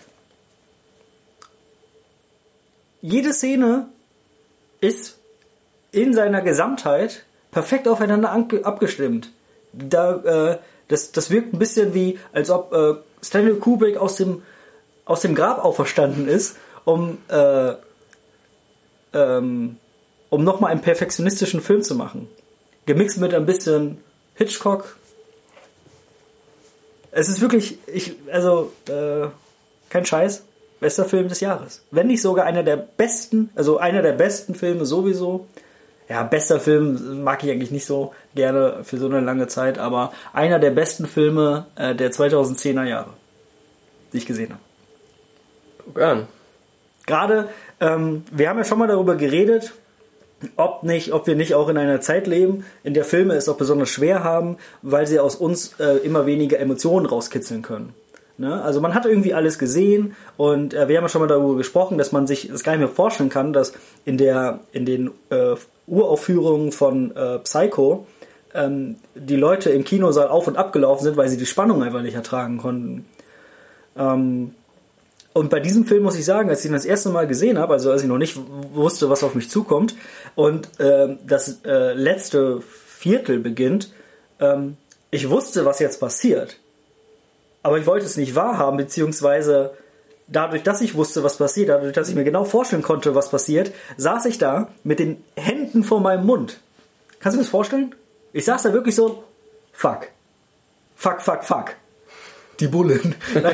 Jede Szene ist in seiner Gesamtheit perfekt aufeinander abgestimmt. Da, äh, das, das wirkt ein bisschen wie, als ob äh, Stanley Kubrick aus dem, aus dem Grab auferstanden ist, um, äh, ähm, um nochmal einen perfektionistischen Film zu machen. Gemixt mit ein bisschen Hitchcock. Es ist wirklich, ich, also, äh, kein Scheiß, bester Film des Jahres. Wenn nicht sogar einer der besten, also einer der besten Filme sowieso. Ja, bester Film mag ich eigentlich nicht so gerne für so eine lange Zeit, aber einer der besten Filme äh, der 2010er Jahre, die ich gesehen habe. Guck an. Gerade, ähm, wir haben ja schon mal darüber geredet, ob nicht, ob wir nicht auch in einer Zeit leben, in der Filme es auch besonders schwer haben, weil sie aus uns äh, immer weniger Emotionen rauskitzeln können. Ne? Also man hat irgendwie alles gesehen und äh, wir haben ja schon mal darüber gesprochen, dass man sich das gar nicht mehr vorstellen kann, dass in der in den äh, Uraufführungen von äh, Psycho ähm, die Leute im Kinosaal auf und abgelaufen sind, weil sie die Spannung einfach nicht ertragen konnten. Ähm, und bei diesem Film muss ich sagen, als ich ihn das erste Mal gesehen habe, also als ich noch nicht wusste, was auf mich zukommt, und ähm, das äh, letzte Viertel beginnt, ähm, ich wusste, was jetzt passiert. Aber ich wollte es nicht wahrhaben, beziehungsweise dadurch, dass ich wusste, was passiert, dadurch, dass ich mir genau vorstellen konnte, was passiert, saß ich da mit den Händen vor meinem Mund. Kannst du dir das vorstellen? Ich saß da wirklich so, fuck. Fuck, fuck, fuck. Die Bullen.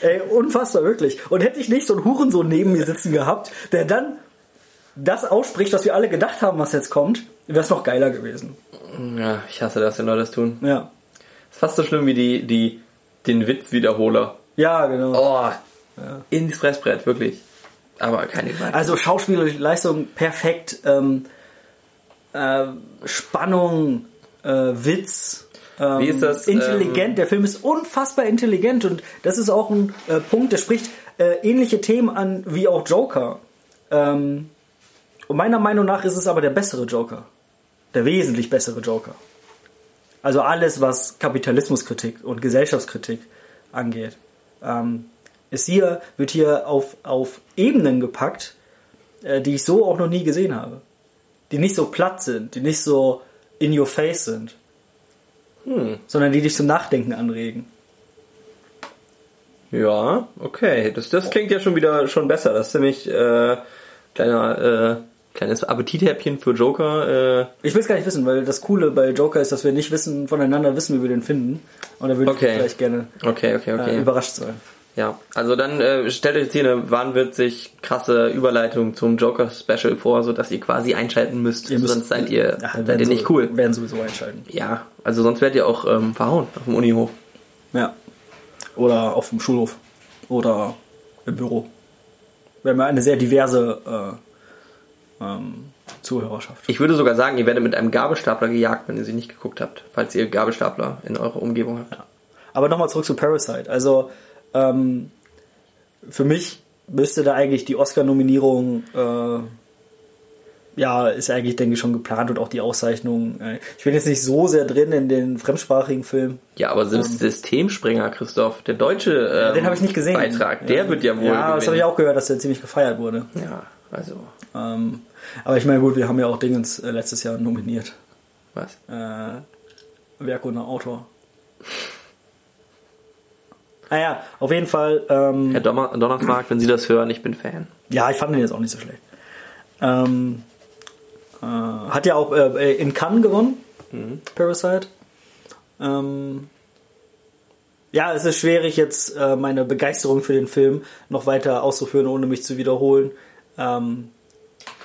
Ey, unfassbar, wirklich. Und hätte ich nicht so einen Hurensohn neben mir sitzen gehabt, der dann das ausspricht, was wir alle gedacht haben, was jetzt kommt, wäre es noch geiler gewesen. Ja, ich hasse das, wenn Leute das tun. Ja. Fast so schlimm wie die, die, den Witzwiederholer. Ja, genau. Oh, ins Fressbrett, wirklich. Aber keine Gewalt. Also schauspielerische Leistung perfekt, ähm, äh, Spannung, äh, Witz. Ähm, Wie ist das, Intelligent. ähm, der Film ist unfassbar intelligent und das ist auch ein äh, Punkt, der spricht äh, ähnliche Themen an wie auch Joker. Ähm, und meiner Meinung nach ist es aber der bessere Joker. Der wesentlich bessere Joker. Also alles, was Kapitalismuskritik und Gesellschaftskritik angeht, ähm, ist hier, wird hier auf, auf Ebenen gepackt, äh, die ich so auch noch nie gesehen habe. Die nicht so platt sind, die nicht so in your face sind, sondern die dich zum Nachdenken anregen. Ja, okay. Das, das klingt ja schon wieder schon besser. Das ist nämlich äh, kleiner, äh, Kleines Appetithäppchen für Joker. Äh, Ich will es gar nicht wissen, weil das Coole bei Joker ist, dass wir nicht wissen, voneinander wissen, wie wir den finden. Und da würde Okay. ich vielleicht gerne okay, okay, okay. äh, überrascht sein. Ja, also dann äh, stellt euch jetzt hier eine wahnwitzig krasse Überleitung zum Joker-Special vor, sodass ihr quasi einschalten müsst, Ihr müsst- sonst seid ihr, Ja, seid ihr nicht so- cool. Werden sowieso einschalten. Ja, also sonst werdet ihr auch ähm, verhauen auf dem Unihof. Ja. Oder auf dem Schulhof. Oder im Büro. Wir haben eine sehr diverse äh, ähm, Zuhörerschaft. Ich würde sogar sagen, ihr werdet mit einem Gabelstapler gejagt, wenn ihr sie nicht geguckt habt, falls ihr Gabelstapler in eurer Umgebung habt. Aber nochmal zurück zu Parasite. Also, ähm, für mich müsste da eigentlich die Oscar-Nominierung, äh, ja, ist eigentlich, denke ich, schon geplant und auch die Auszeichnung. Äh, ich bin jetzt nicht so sehr drin in den fremdsprachigen Film. Ja, aber selbst Systemspringer, Christoph, der deutsche ähm, Den habe ich nicht gesehen. Beitrag, der wird ja wohl Ja, das habe ich gewinnen. auch gehört, dass der ziemlich gefeiert wurde. Ja, also, Ähm, aber ich meine, gut, wir haben ja auch Dingens äh, letztes Jahr nominiert. was? Äh, Werk ohne Autor. Naja, auf jeden Fall. Ähm, Herr Donner Donnersmarkt, wenn Sie das hören, ich bin Fan. Ja, ich fand den jetzt auch nicht so schlecht. Ähm, äh, hat ja auch äh, in Cannes gewonnen, Parasite. Ähm, ja, es ist schwierig jetzt äh, meine Begeisterung für den Film noch weiter auszuführen, ohne mich zu wiederholen. Ähm,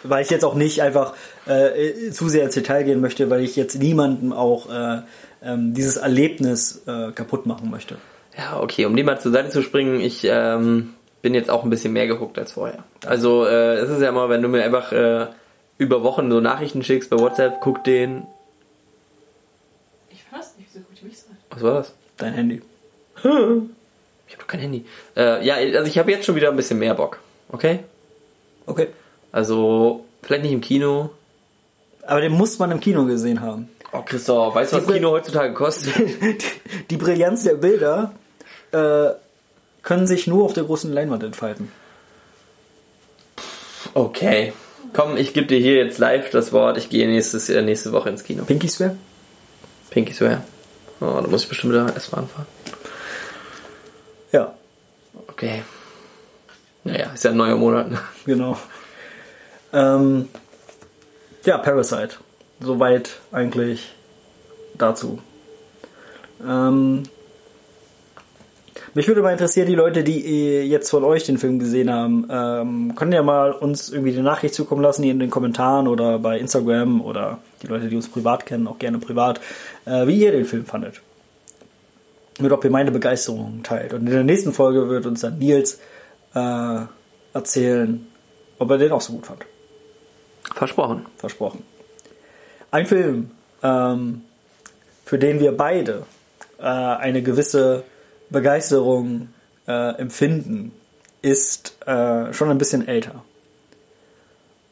weil ich jetzt auch nicht einfach äh, zu sehr ins Detail gehen möchte, weil ich jetzt niemandem auch äh, ähm, dieses Erlebnis äh, kaputt machen möchte. Ja, okay, um dem mal zur Seite zu springen, ich ähm, bin jetzt auch ein bisschen mehr gehuckt als vorher. Also äh, es ist ja immer, wenn du mir einfach äh, über Wochen so Nachrichten schickst bei WhatsApp, guck den. Ich das nicht, wieso guckt mich so an? Was war das? Dein Handy. Ich habe doch kein Handy. Äh, ja, also ich habe jetzt schon wieder ein bisschen mehr Bock. Okay? Okay. Also vielleicht nicht im Kino. Aber den muss man im Kino gesehen haben. Oh Christoph, weißt du, was Kino heutzutage kostet? die Brillanz der Bilder äh, können sich nur auf der großen Leinwand entfalten. Okay. Komm, ich gebe dir hier jetzt live das Wort. Ich gehe nächstes, äh, nächste Woche ins Kino. Pinky Swear? Pinky Swear. Oh, da muss ich bestimmt wieder S-Bahn fahren. Ja, Okay. Naja, ist ja ein neuer Monat. ne? genau. Ähm, ja, Parasite. Soweit eigentlich dazu. Ähm, mich würde mal interessieren, die Leute, die äh, jetzt von euch den Film gesehen haben, ähm, können ja mal uns irgendwie eine Nachricht zukommen lassen, hier in den Kommentaren oder bei Instagram oder die Leute, die uns privat kennen, auch gerne privat, äh, wie ihr den Film fandet. Mit ob ihr meine Begeisterung teilt. Und in der nächsten Folge wird uns dann Nils äh, erzählen, ob er den auch so gut fand. Versprochen. Versprochen. Ein Film, ähm, für den wir beide äh, eine gewisse Begeisterung äh, empfinden, ist äh, schon ein bisschen älter.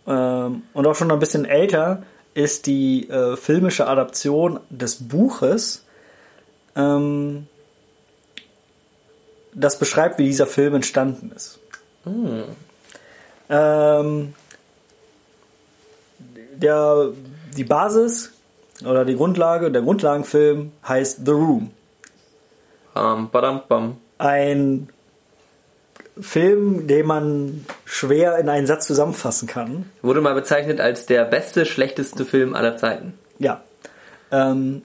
Ähm, und auch schon ein bisschen älter ist die äh, filmische Adaption des Buches, ähm, das beschreibt, wie dieser Film entstanden ist. Ähm, der, die Basis oder die Grundlage, der Grundlagenfilm heißt The Room. Ähm, badam, bam. Ein Film, den man schwer in einen Satz zusammenfassen kann. Wurde mal bezeichnet als der beste, schlechteste Film aller Zeiten. Ja. Ähm,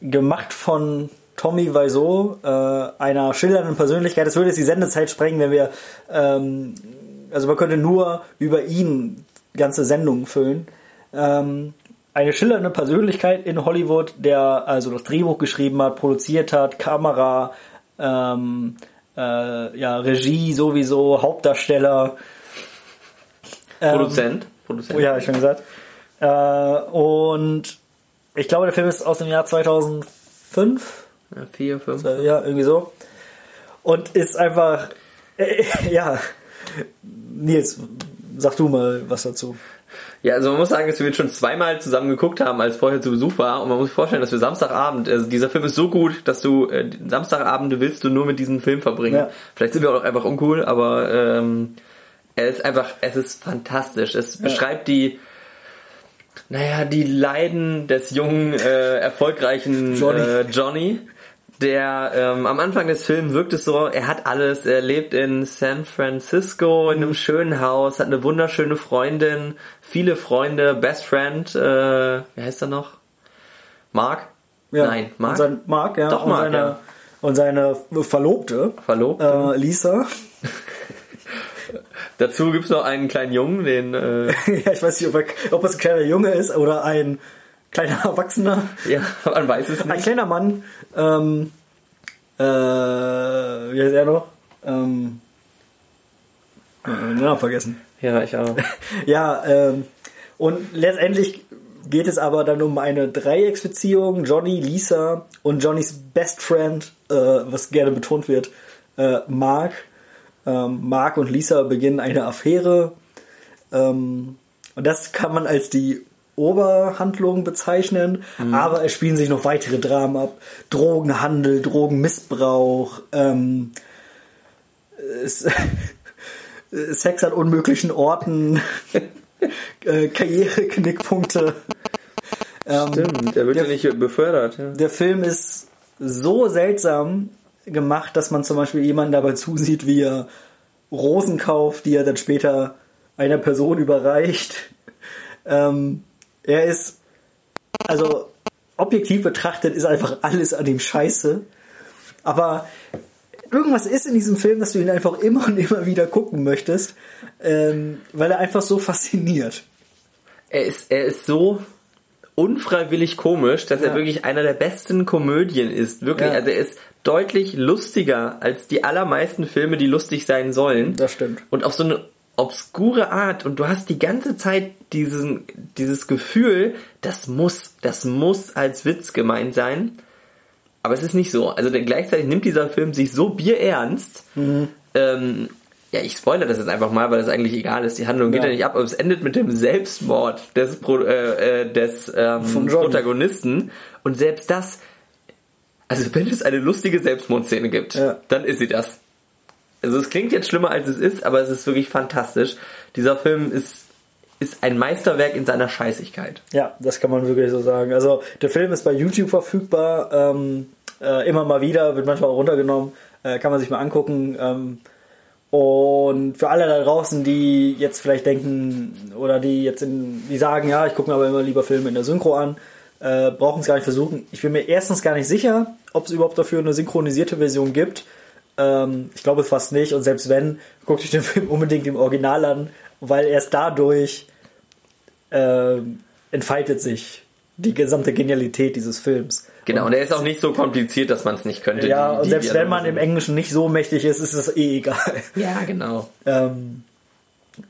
gemacht von Tommy Wiseau, äh, einer schillernden Persönlichkeit. Das würde jetzt die Sendezeit sprengen, wenn wir, ähm, also man könnte nur über ihn ganze Sendungen füllen. Ähm, eine schillernde Persönlichkeit in Hollywood, der also das Drehbuch geschrieben hat, produziert hat, Kamera, ähm, äh, ja, Regie sowieso, Hauptdarsteller. Ähm, Produzent. Produzent. Oh ja, ich schon gesagt. Äh, und ich glaube, der Film ist aus dem Jahr 2005. Ja, vier, fünf. Äh, Ja, irgendwie so. Und ist einfach, äh, ja, Nils, sag du mal was dazu. Ja, also man muss sagen, dass wir jetzt schon zweimal zusammen geguckt haben, als vorher zu Besuch war. Und man muss sich vorstellen, dass wir Samstagabend, also dieser Film ist so gut, dass du äh, Samstagabende willst du nur mit diesem Film verbringen. Ja. Vielleicht sind wir auch einfach uncool, aber ähm, er ist einfach, es ist fantastisch. Es beschreibt die, naja, die Leiden des jungen, äh, erfolgreichen Johnny. Äh, Johnny der ähm, am Anfang des Films wirkt es so, er hat alles, er lebt in San Francisco in einem schönen Haus, hat eine wunderschöne Freundin, viele Freunde, Best Friend, äh, wie heißt er noch? Mark? Ja. Nein, Und Mark? sein, Mark, ja. Doch, und Mark, seine, ja. Und seine Verlobte, Verlobt. äh, Lisa. Dazu gibt's noch einen kleinen Jungen, den, äh, ja, ich weiß nicht, ob, er, ob es ein kleiner Junge ist oder ein kleiner Erwachsener. ja, man weiß es Ein nicht. kleiner Mann. Ähm, äh, wie heißt er noch? Ähm, äh, den Namen vergessen. Ja, ich auch. Ja, ähm, und letztendlich geht es aber dann um eine Dreiecksbeziehung, Johnny, Lisa und Johnnys Best Friend, äh, was gerne betont wird, äh, Mark. Ähm, Mark und Lisa beginnen eine Affäre. Ähm, und das kann man als die Oberhandlung bezeichnen, aber es spielen sich noch weitere Dramen ab. Drogenhandel, Drogenmissbrauch, ähm, Sex an unmöglichen Orten, äh, Karriereknickpunkte. Ähm, Stimmt, der wird ja der- nicht befördert. Ja. der Film ist so seltsam gemacht, dass man zum Beispiel jemanden dabei zusieht, wie er Rosen kauft, die er dann später einer Person überreicht. Ähm, er ist, also objektiv betrachtet, ist einfach alles an ihm scheiße. Aber irgendwas ist in diesem Film, dass du ihn einfach immer und immer wieder gucken möchtest, ähm, weil er einfach so fasziniert. Er ist, er ist so unfreiwillig komisch, dass Ja. er wirklich einer der besten Komödien ist. Wirklich, Ja. also er ist deutlich lustiger als die allermeisten Filme, die lustig sein sollen. Das stimmt. Und auf so eine obskure Art und du hast die ganze Zeit diesen, dieses Gefühl, das muss, das muss als Witz gemeint sein. Aber es ist nicht so. Also gleichzeitig nimmt dieser Film sich so bierernst. Ähm, ja, ich spoilere das jetzt einfach mal, weil das eigentlich egal ist. Die Handlung geht Ja. ja nicht ab, aber es endet mit dem Selbstmord des, Pro, äh, äh, des ähm. Protagonisten. Und selbst das, also wenn es eine lustige Selbstmordszene gibt, Ja. dann ist sie das. Also es klingt jetzt schlimmer als es ist, aber es ist wirklich fantastisch. Dieser Film ist, ist ein Meisterwerk in seiner Scheißigkeit. Ja, das kann man wirklich so sagen. Also der Film ist bei YouTube verfügbar, ähm, äh, immer mal wieder, wird manchmal auch runtergenommen, äh, kann man sich mal angucken. Ähm, und für alle da draußen, die jetzt vielleicht denken oder die jetzt in, die sagen, ja, ich gucke mir aber immer lieber Filme in der Synchro an, äh, brauchen es gar nicht versuchen. Ich bin mir erstens gar nicht sicher, ob es überhaupt dafür eine synchronisierte Version gibt. Ähm, ich glaube fast nicht. Und selbst wenn, guckt euch den Film unbedingt im Original an, weil erst dadurch ähm, entfaltet sich die gesamte Genialität dieses Films. Genau, und er ist auch nicht so kompliziert, dass man es nicht könnte. Ja, die- und die selbst wenn man im Englischen nicht so mächtig ist, ist es eh egal. Ja, genau. Ähm,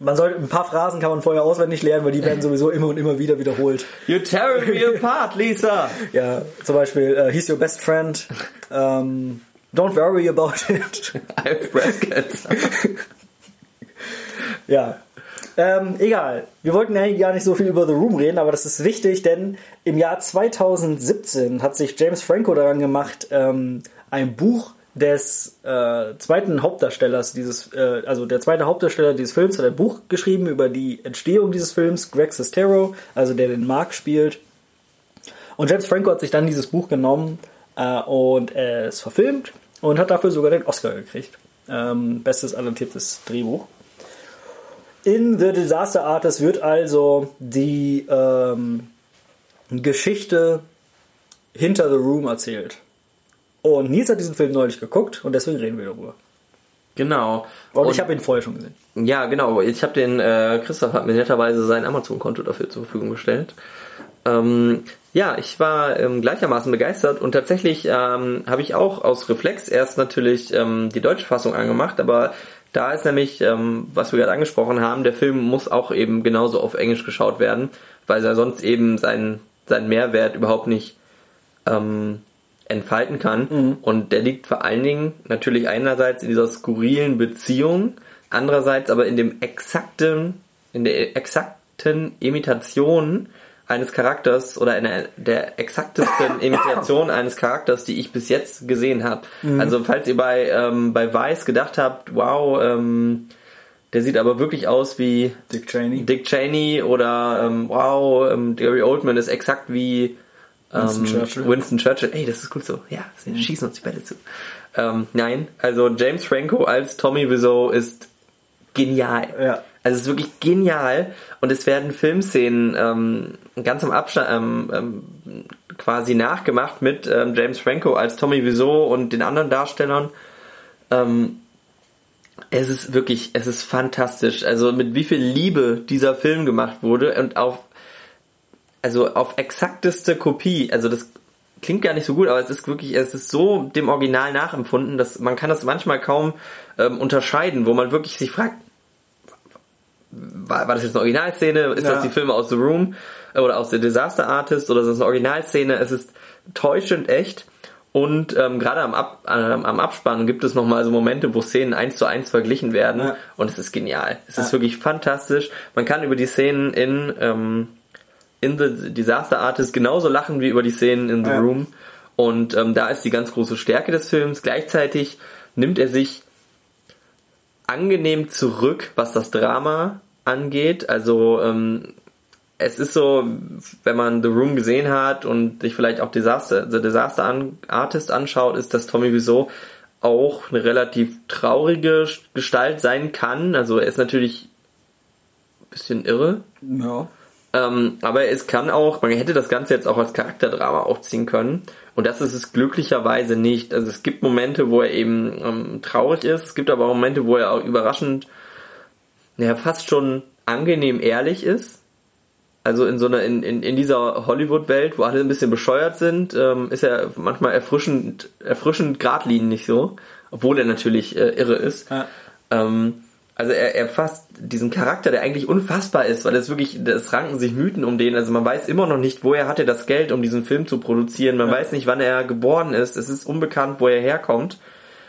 man sollte ein paar Phrasen kann man vorher auswendig lernen, weil die werden sowieso immer und immer wieder wiederholt. You're tearing me apart, Lisa! Ja, zum Beispiel äh, He's your best friend. Ähm, don't worry about it. I have breast cancer. Ja. Ähm, egal. Wir wollten eigentlich gar nicht so viel über The Room reden, aber das ist wichtig, denn im Jahr 2017 hat sich James Franco daran gemacht, ähm, ein Buch des äh, zweiten Hauptdarstellers dieses, äh, also der zweite Hauptdarsteller dieses Films hat ein Buch geschrieben über die Entstehung dieses Films, Greg Sestero, also der den Mark spielt. Und James Franco hat sich dann dieses Buch genommen äh, und es verfilmt und hat dafür sogar den Oscar gekriegt. Ähm, bestes adaptiertes Drehbuch. In The Disaster Artist wird also die ähm, Geschichte hinter The Room erzählt. Und Nils hat diesen Film neulich geguckt und deswegen reden wir darüber. Genau. Und, ich habe ihn vorher schon gesehen. Ja, genau. Ich habe den, äh, Christoph hat mir netterweise sein Amazon-Konto dafür zur Verfügung gestellt. Ähm, ja, ich war ähm, gleichermaßen begeistert und tatsächlich ähm, habe ich auch aus Reflex erst natürlich ähm, die deutsche Fassung angemacht, aber da ist nämlich, ähm, was wir gerade angesprochen haben, der Film muss auch eben genauso auf Englisch geschaut werden, weil er sonst eben seinen, seinen Mehrwert überhaupt nicht ähm, entfalten kann. Und der liegt vor allen Dingen natürlich einerseits in dieser skurrilen Beziehung, andererseits aber in dem exakten, in der exakten Imitation eines Charakters oder einer der exaktesten Imitation eines Charakters, die ich bis jetzt gesehen habe. Also falls ihr bei ähm, bei Vice gedacht habt, wow, ähm, der sieht aber wirklich aus wie Dick Cheney. Dick Cheney oder ähm, wow, ähm, Gary Oldman ist exakt wie Winston Ähm, Churchill. Winston Churchill, ey, das ist gut so. Ja, sie schießen uns die Bälle zu. Ähm, nein, also James Franco als Tommy Wiseau ist genial. Ja. Also es ist wirklich genial und es werden Filmszenen ähm, ganz am Abstand ähm, ähm, quasi nachgemacht mit ähm, James Franco als Tommy Wiseau und den anderen Darstellern. Ähm, es ist wirklich, es ist fantastisch. Also mit wie viel Liebe dieser Film gemacht wurde und auf, also auf exakteste Kopie. Also das klingt gar nicht so gut, aber es ist wirklich, es ist so dem Original nachempfunden, dass man kann das manchmal kaum ähm, unterscheiden, wo man wirklich sich fragt, war, war das jetzt eine Originalszene? Ist Ja. das die Filme aus The Room äh, oder aus The Disaster Artist oder ist das eine Originalszene? Es ist täuschend echt. Und ähm, gerade am, Ab, ähm, am Abspann gibt es nochmal so Momente, wo Szenen eins zu eins verglichen werden. Ja. Und es ist genial. Es Ja. ist wirklich fantastisch. Man kann über die Szenen in, ähm, in The Disaster Artist genauso lachen wie über die Szenen in The Ja. Room. Und ähm, da ist die ganz große Stärke des Films. Gleichzeitig nimmt er sich angenehm zurück, was das Drama angeht. Also ähm, es ist so, wenn man The Room gesehen hat und sich vielleicht auch Disaster, The Disaster Artist anschaut, ist, dass Tommy Wiseau auch eine relativ traurige Gestalt sein kann. Also er ist natürlich ein bisschen irre, Ja. ähm, aber es kann auch, man hätte das Ganze jetzt auch als Charakterdrama aufziehen können. Und das ist es glücklicherweise nicht. Also es gibt Momente, wo er eben ähm, traurig ist. Es gibt aber auch Momente, wo er auch überraschend, ja, fast schon angenehm ehrlich ist. Also in so einer, in, in, in dieser Hollywood-Welt, wo alle ein bisschen bescheuert sind, ähm, ist er manchmal erfrischend, erfrischend geradlinig so. Obwohl er natürlich äh, irre ist. Ja. Ähm, also er, er fasst diesen Charakter, der eigentlich unfassbar ist, weil es wirklich, es ranken sich Mythen um den. Also man weiß immer noch nicht, woher hat er das Geld, um diesen Film zu produzieren. Man weiß nicht, wann er geboren ist. Es ist unbekannt, wo er herkommt.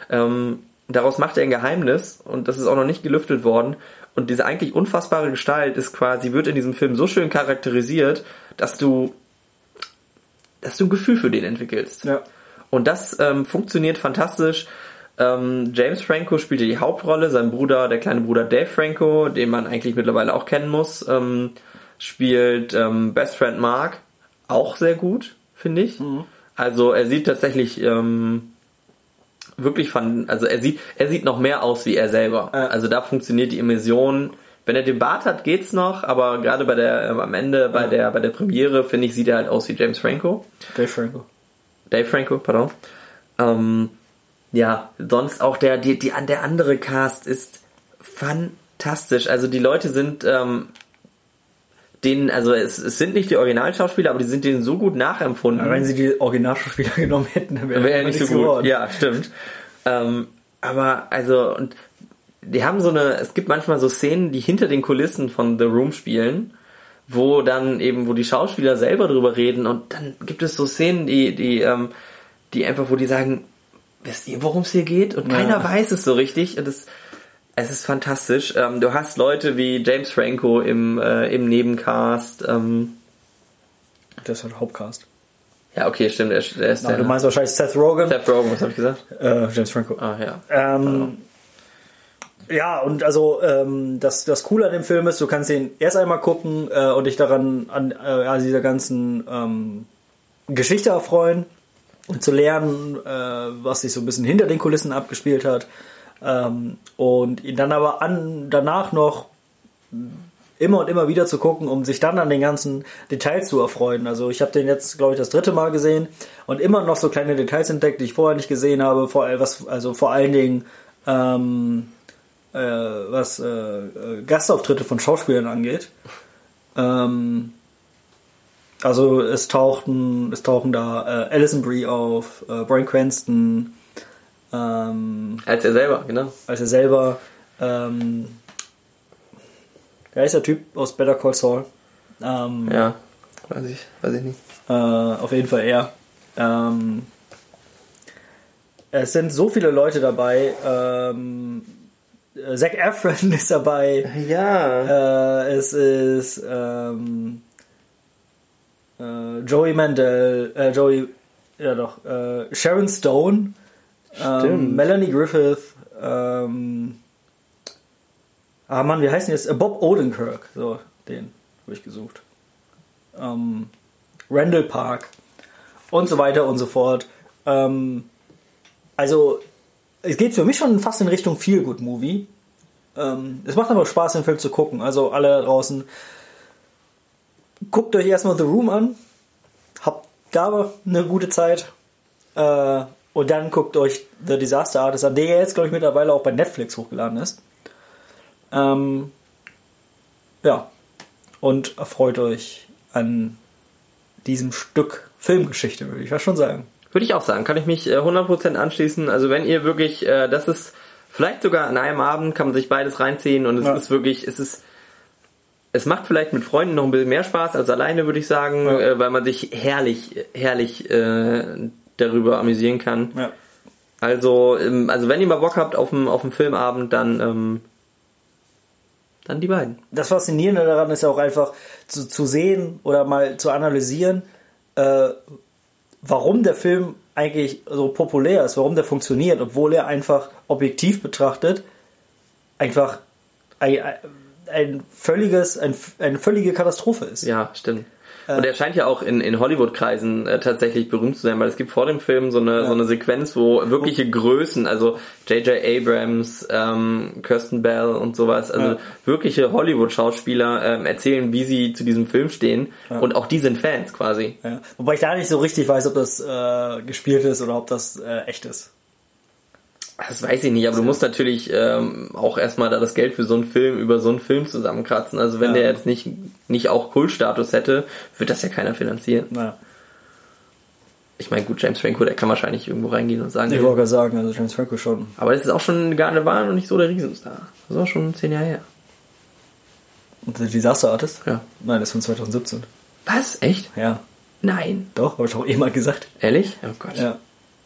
Ähm, daraus macht er ein Geheimnis und das ist auch noch nicht gelüftet worden. Und diese eigentlich unfassbare Gestalt ist quasi, wird in diesem Film so schön charakterisiert, dass du, dass du ein Gefühl für den entwickelst. Ja. Und das ähm, funktioniert fantastisch. Ähm, James Franco spielte die Hauptrolle, sein Bruder, der kleine Bruder Dave Franco, den man eigentlich mittlerweile auch kennen muss, ähm, spielt ähm, Best Friend Mark auch sehr gut, finde ich. Also er sieht tatsächlich ähm, wirklich von, also er sieht, er sieht noch mehr aus wie er selber. Ja. Also da funktioniert die Immersion. Wenn er den Bart hat, geht's noch, aber gerade bei der, ähm, am Ende, bei der, bei der Premiere, finde ich, sieht er halt aus wie James Franco. Dave Franco. Dave Franco, pardon. Ähm, ja, sonst auch der, die, die, der andere Cast ist fantastisch. Also die Leute sind ähm, denen, also es, es sind nicht die Originalschauspieler, aber die sind denen so gut nachempfunden. Aber wenn sie die Originalschauspieler genommen hätten, dann wäre ja nicht so gut. geworden. Ja, stimmt. Ähm, aber also, und die haben so eine, es gibt manchmal so Szenen, die hinter den Kulissen von The Room spielen, wo dann eben, wo die Schauspieler selber drüber reden und dann gibt es so Szenen, die, die, ähm, die einfach, wo die sagen, wisst ihr, worum es hier geht? Und Ja. keiner weiß es so richtig und es, es ist fantastisch. Ähm, du hast Leute wie James Franco im, äh, im Nebencast, ähm, Das ist halt Hauptcast. ja, okay, stimmt, der, der ist der, du meinst wahrscheinlich Seth Rogen, Seth Rogen, was habe ich gesagt? äh, James Franco. Ah, ja. Ähm, ja, und also ähm, das, das Coole an dem Film ist, du kannst ihn erst einmal gucken äh, und dich daran an äh, also dieser ganzen ähm, Geschichte erfreuen und zu lernen, äh, was sich so ein bisschen hinter den Kulissen abgespielt hat. Ähm, und ihn dann aber an, danach noch immer und immer wieder zu gucken, um sich dann an den ganzen Details zu erfreuen. Also ich habe den jetzt, glaube ich, das dritte Mal gesehen und immer noch so kleine Details entdeckt, die ich vorher nicht gesehen habe. Vor, was, also vor allen Dingen ähm, äh, was äh, Gastauftritte von Schauspielern angeht. Ähm, also es tauchten, es tauchen da äh, Alison Brie auf, äh, Brian Cranston, ähm, Als er selber, genau. als er selber, ähm, wer ist der Typ aus Better Call Saul? Ähm, Ja, weiß ich, weiß ich nicht. äh, auf jeden Fall er. Ähm, es sind so viele Leute dabei. Ähm, äh, Zac Efron ist dabei. Ja. Äh, es ist ähm, äh, Joey Mandel, äh, Joey, ja doch, äh, Sharon Stone, ähm. Melanie Griffith, ähm, ah Mann, wie heißt denn jetzt? Äh, Bob Odenkirk, so, den habe ich gesucht. Ähm, Randall Park. und so weiter und so fort. Ähm, also, es geht für mich schon fast in Richtung Feel Good Movie. Ähm, es macht aber Spaß, den Film zu gucken. Also, alle da draußen, guckt euch erstmal The Room an. Habt da eine gute Zeit. Äh, und dann guckt euch The Disaster Artist an, der jetzt, glaube ich, mittlerweile auch bei Netflix hochgeladen ist. Ähm, ja. Und erfreut euch an diesem Stück Filmgeschichte, würde ich ja schon sagen. Würde ich auch sagen, kann ich mich äh, 100% anschließen. Also wenn ihr wirklich, äh, das ist vielleicht sogar an einem Abend, kann man sich beides reinziehen und es Ja. ist wirklich, es ist, es macht vielleicht mit Freunden noch ein bisschen mehr Spaß als alleine, würde ich sagen, Ja. äh, weil man sich herrlich, herrlich äh, darüber amüsieren kann. Ja. Also, ähm, also wenn ihr mal Bock habt auf einen, auf einen Filmabend, dann, ähm, dann die beiden. Das Faszinierende daran ist ja auch einfach zu, zu sehen oder mal zu analysieren, äh, warum der Film eigentlich so populär ist, warum der funktioniert, obwohl er einfach objektiv betrachtet einfach ein, ein völliges, ein, eine völlige Katastrophe ist. Ja, stimmt. Und er scheint ja auch in, in Hollywood-Kreisen äh, tatsächlich berühmt zu sein, weil es gibt vor dem Film so eine, so eine Sequenz, wo wirkliche Größen, also J.J. Abrams, ähm, Kirsten Bell und sowas, also Ja. wirkliche Hollywood-Schauspieler ähm, erzählen, wie sie zu diesem Film stehen. Und auch die sind Fans quasi. Ja. Wobei ich da nicht so richtig weiß, ob das äh, gespielt ist oder ob das äh, echt ist. Das weiß ich nicht, aber du musst natürlich ähm, auch erstmal da das Geld für so einen Film über so einen Film zusammenkratzen. Also wenn Ja. der jetzt nicht, nicht auch Kultstatus hätte, wird das ja keiner finanzieren. Naja. Ich meine, gut, James Franco, der kann wahrscheinlich irgendwo reingehen und sagen, Ich wollte gerade sagen, also James Franco schon. aber das ist auch schon gar eine war noch nicht so der Riesenstar. Das war schon zehn Jahre her. Und The Disaster Artist? Ja. Nein, das ist von 2017. Was? Echt? Ja. Nein. Doch, habe ich auch eh mal gesagt. Ehrlich? Oh Gott. Ja.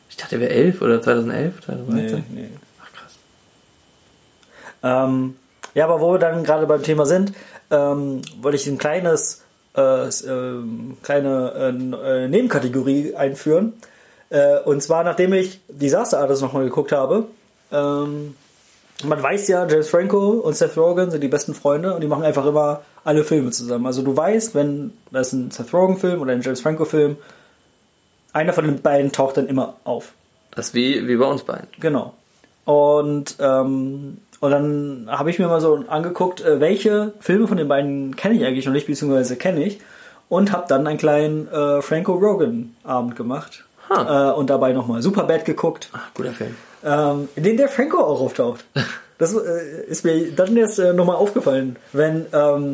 Ich dachte, er wäre elf oder 2011, 2013. Nee, nee. Ach krass. Ähm, ja, aber wo wir dann gerade beim Thema sind, ähm, wollte ich ein kleines, äh, ähm, kleine äh, äh, Nebenkategorie einführen. Äh, und zwar, nachdem ich Disaster Artist nochmal geguckt habe. Ähm, man weiß ja, James Franco und Seth Rogen sind die besten Freunde und die machen einfach immer alle Filme zusammen. Also du weißt, wenn das ist ein Seth Rogen-Film oder ein James Franco-Film, einer von den beiden taucht dann immer auf. Das ist wie, wie bei uns beiden. Genau. Und, ähm, und dann habe ich mir mal so angeguckt, äh, welche Filme von den beiden kenne ich eigentlich noch nicht, beziehungsweise kenne ich. Und habe dann einen kleinen äh, Franco Rogan Abend gemacht. Ha. Äh, und dabei nochmal Superbad geguckt, Ach, guter Film. ähm, in dem der Franco auch auftaucht. Das äh, ist mir dann jetzt äh, nochmal aufgefallen, wenn ähm,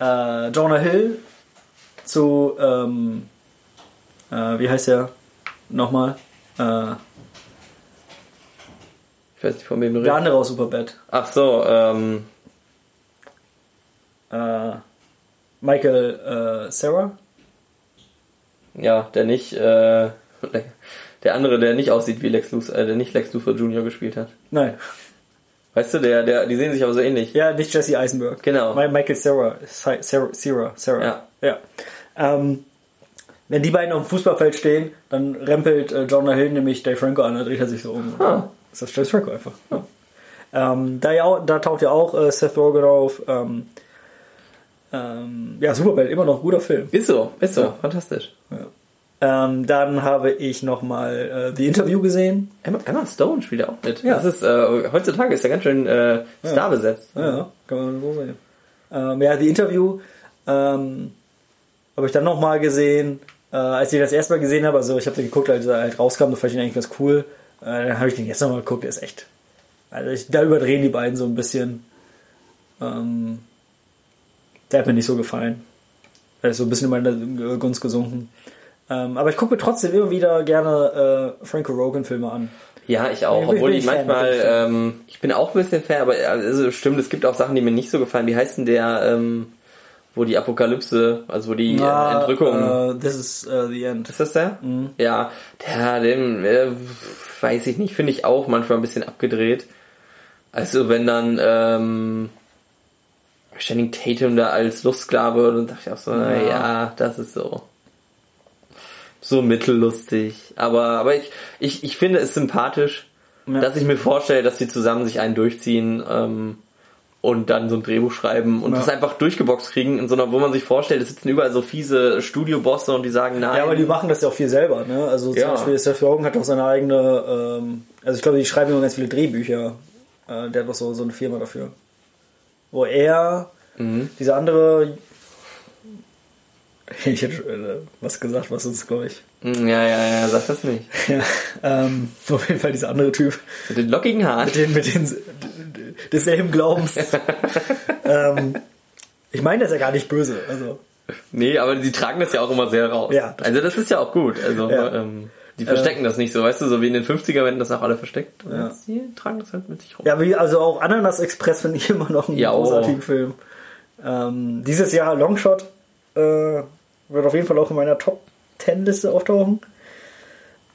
äh, Jonah Hill zu, ähm, äh, wie heißt der nochmal? Äh, Ich weiß nicht, von wem du der andere aus Superbad. Ach so, ähm, äh, Michael äh, Sarah. ja, der nicht, äh, der andere, der nicht aussieht wie Lex Luthor, äh, der nicht Lex Luthor Jr. gespielt hat. Nein, Weißt du, der, der, die sehen sich aber so ähnlich. ja, nicht Jesse Eisenberg. Genau. Mi- Michael Sarah. Sa- Sarah, Sarah, Sarah. Ja. ja. Ähm, wenn die beiden auf dem Fußballfeld stehen, dann rempelt äh, Jonah Hill nämlich Dave Franco an, dann dreht er sich so um. Ah. Ist das James Franco einfach. Ja. Ähm, da, ja, da taucht ja auch äh, Seth Rogen auf. Ähm, ähm, ja, Superbad, immer noch guter Film. Ist so, ist so, Ja. fantastisch. Ähm, dann habe ich nochmal äh, The Interview gesehen. Emma, Emma Stone spielt auch mit. Ja. Das ist, äh, heutzutage ist er ganz schön äh, starbesetzt. Ja, kann man so sehen. Ähm, ja, die Interview ähm, habe ich dann nochmal gesehen, äh, als ich das erste Mal gesehen habe. Also ich habe den geguckt, als er halt rauskam, da fand ich ihn eigentlich ganz cool. Äh, dann habe ich den jetzt nochmal geguckt, der ist echt. Also ich, da überdrehen die beiden so ein bisschen. Ähm, der hat mir nicht so gefallen. Er ist so ein bisschen in meine Gunst gesunken. Ähm, aber ich gucke mir trotzdem immer wieder gerne äh, Franco Rogan Filme an. Ja, ich auch. Obwohl ich ich manchmal, Fan. ähm, ich bin auch ein bisschen Fan, aber also stimmt, es gibt auch Sachen, die mir nicht so gefallen. Wie heißt denn der, ähm, wo die Apokalypse, also wo die äh, Entrückung. äh, this is uh, the end. ist das der? Mhm. Ja, der, den, äh, weiß ich nicht, finde ich auch manchmal ein bisschen abgedreht. Also wenn dann ähm, Channing Tatum da als Lustsklave, dann dachte ich auch so, na Ja. ja, das ist so so mittellustig. Aber aber ich ich, ich finde es sympathisch, Ja. dass ich mir vorstelle, dass sie zusammen sich einen durchziehen. Ähm, und dann so ein Drehbuch schreiben und Ja. das einfach durchgeboxt kriegen, in so einer, wo man sich vorstellt, es sitzen überall so fiese Studiobosse und die sagen, nein. Ja, aber die machen das ja auch viel selber, ne? Also zum Ja. Beispiel Seth Rogen hat auch seine eigene, ähm, also ich glaube, die schreiben immer ganz viele Drehbücher. Äh, der hat doch so, so eine Firma dafür. Wo er, Mhm. dieser andere, ich hätte äh, was gesagt, was uns, glaube ich, Mm, ja, ja, ja, sag das nicht. ja, ähm, auf jeden Fall dieser andere Typ, Mit den lockigen Haaren. mit den, mit den desselben Glaubens. ähm, ich meine, das ist ja gar nicht böse, also. Nee, aber die tragen das ja auch immer sehr raus. Ja, das also das ist ja auch gut. Also Ja. ähm, die verstecken das nicht so, weißt du, so wie in den 50er werden das auch alle versteckt. Und Ja. jetzt die tragen das halt mit sich rum. Ja, wie, also auch Ananas Express finde ich immer noch einen Ja, oh. großartigen Film. Ähm, dieses Jahr Longshot äh, wird auf jeden Fall auch in meiner Top 10 Liste auftauchen.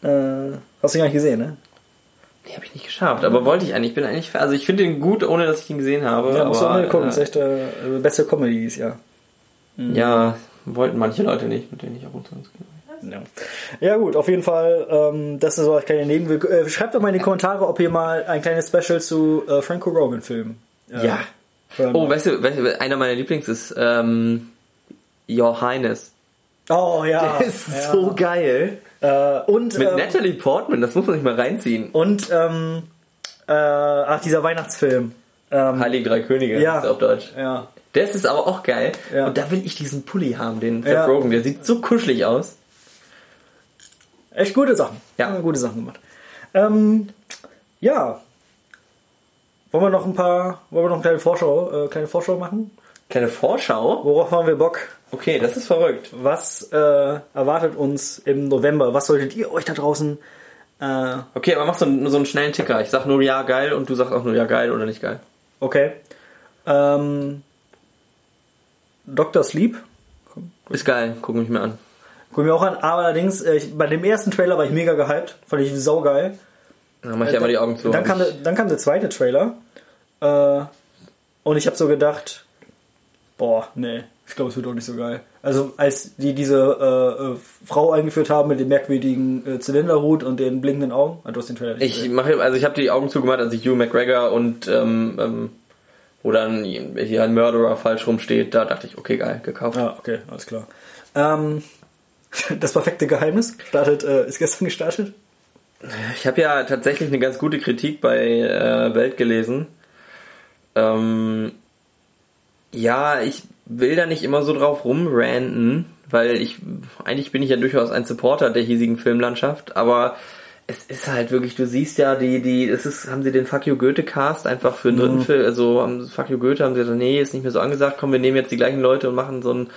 Äh, hast du gar nicht gesehen, ne? Nee, habe ich nicht geschafft, aber wollte ich eigentlich. Ich bin eigentlich, also ich finde ihn gut, ohne dass ich ihn gesehen habe. Ja, musst du auch mal gucken. Das ist äh, echt äh, beste Comedy dieses Jahr. ja, wollten manche Leute nicht, mit denen ich ab und zu ins Kino gehe. Ja. ja gut, auf jeden Fall, ähm, das ist so als kleine Nebenwirkung. Äh, schreibt doch mal in die Kommentare, ob ihr mal ein kleines Special zu äh, Franco Rogan Filmen. äh, Ja. Oh, weißt du, weißt du, einer meiner Lieblings ist ähm, Your Highness. oh ja. Der ist ja. so geil. Äh, und Mit ähm, Natalie Portman, das muss man sich mal reinziehen. und ähm, äh, ach dieser Weihnachtsfilm. Ähm, Heilige Drei Könige Ja. ist auf Deutsch. ja. Das ist aber auch geil. Ja. Und da will ich diesen Pulli haben, den Seth Ja. Rogen. Der sieht so kuschelig aus. Echt gute Sachen. Ja. Haben gute Sachen gemacht. Ähm, ja. Wollen wir noch ein paar, wollen wir noch eine kleine Vorschau, äh, kleine Vorschau machen? Kleine Vorschau. Worauf haben wir Bock? Okay, das ist verrückt. Was äh, erwartet uns im November? Was solltet ihr euch da draußen äh, Okay, aber mach so, einen- so einen schnellen Ticker. Ich sag nur ja geil und du sagst auch nur ja geil oder nicht geil. Okay. Ähm, Dr. Sleep. Ist geil, guck mich mir an. Guck mir auch an, aber allerdings, äh, ich, bei dem ersten Trailer war ich mega gehypt. Fand ich saugeil. Dann mach ich einmal die Augen zu. Dann kam, der, dann kam der zweite Trailer. Äh, und ich habe so gedacht, boah, nee, ich glaube, es wird doch nicht so geil. Also als die diese äh, äh, Frau eingeführt haben mit dem merkwürdigen äh, Zylinderhut und den blinkenden Augen. Ah, du hast den Trailer nicht Ich mache, also ich habe die Augen zugemacht, als ich Hugh McGregor und ähm, ähm, wo dann hier ein Mörderer falsch rumsteht, da dachte ich, okay, geil, gekauft. Ah, okay, alles klar. Ähm, das perfekte Geheimnis startet, äh, ist gestern gestartet. Ich habe ja tatsächlich eine ganz gute Kritik bei äh, Welt gelesen. Ähm, ja, ich will da nicht immer so drauf rumranten, weil ich eigentlich bin ich ja durchaus ein Supporter der hiesigen Filmlandschaft, aber es ist halt wirklich, du siehst ja, die, die, es ist, haben sie den Fuck You Goethe Cast einfach für den dritten Film, also haben Fuck You Goethe, haben sie gesagt, nee, ist nicht mehr so angesagt, komm, wir nehmen jetzt die gleichen Leute und machen so ein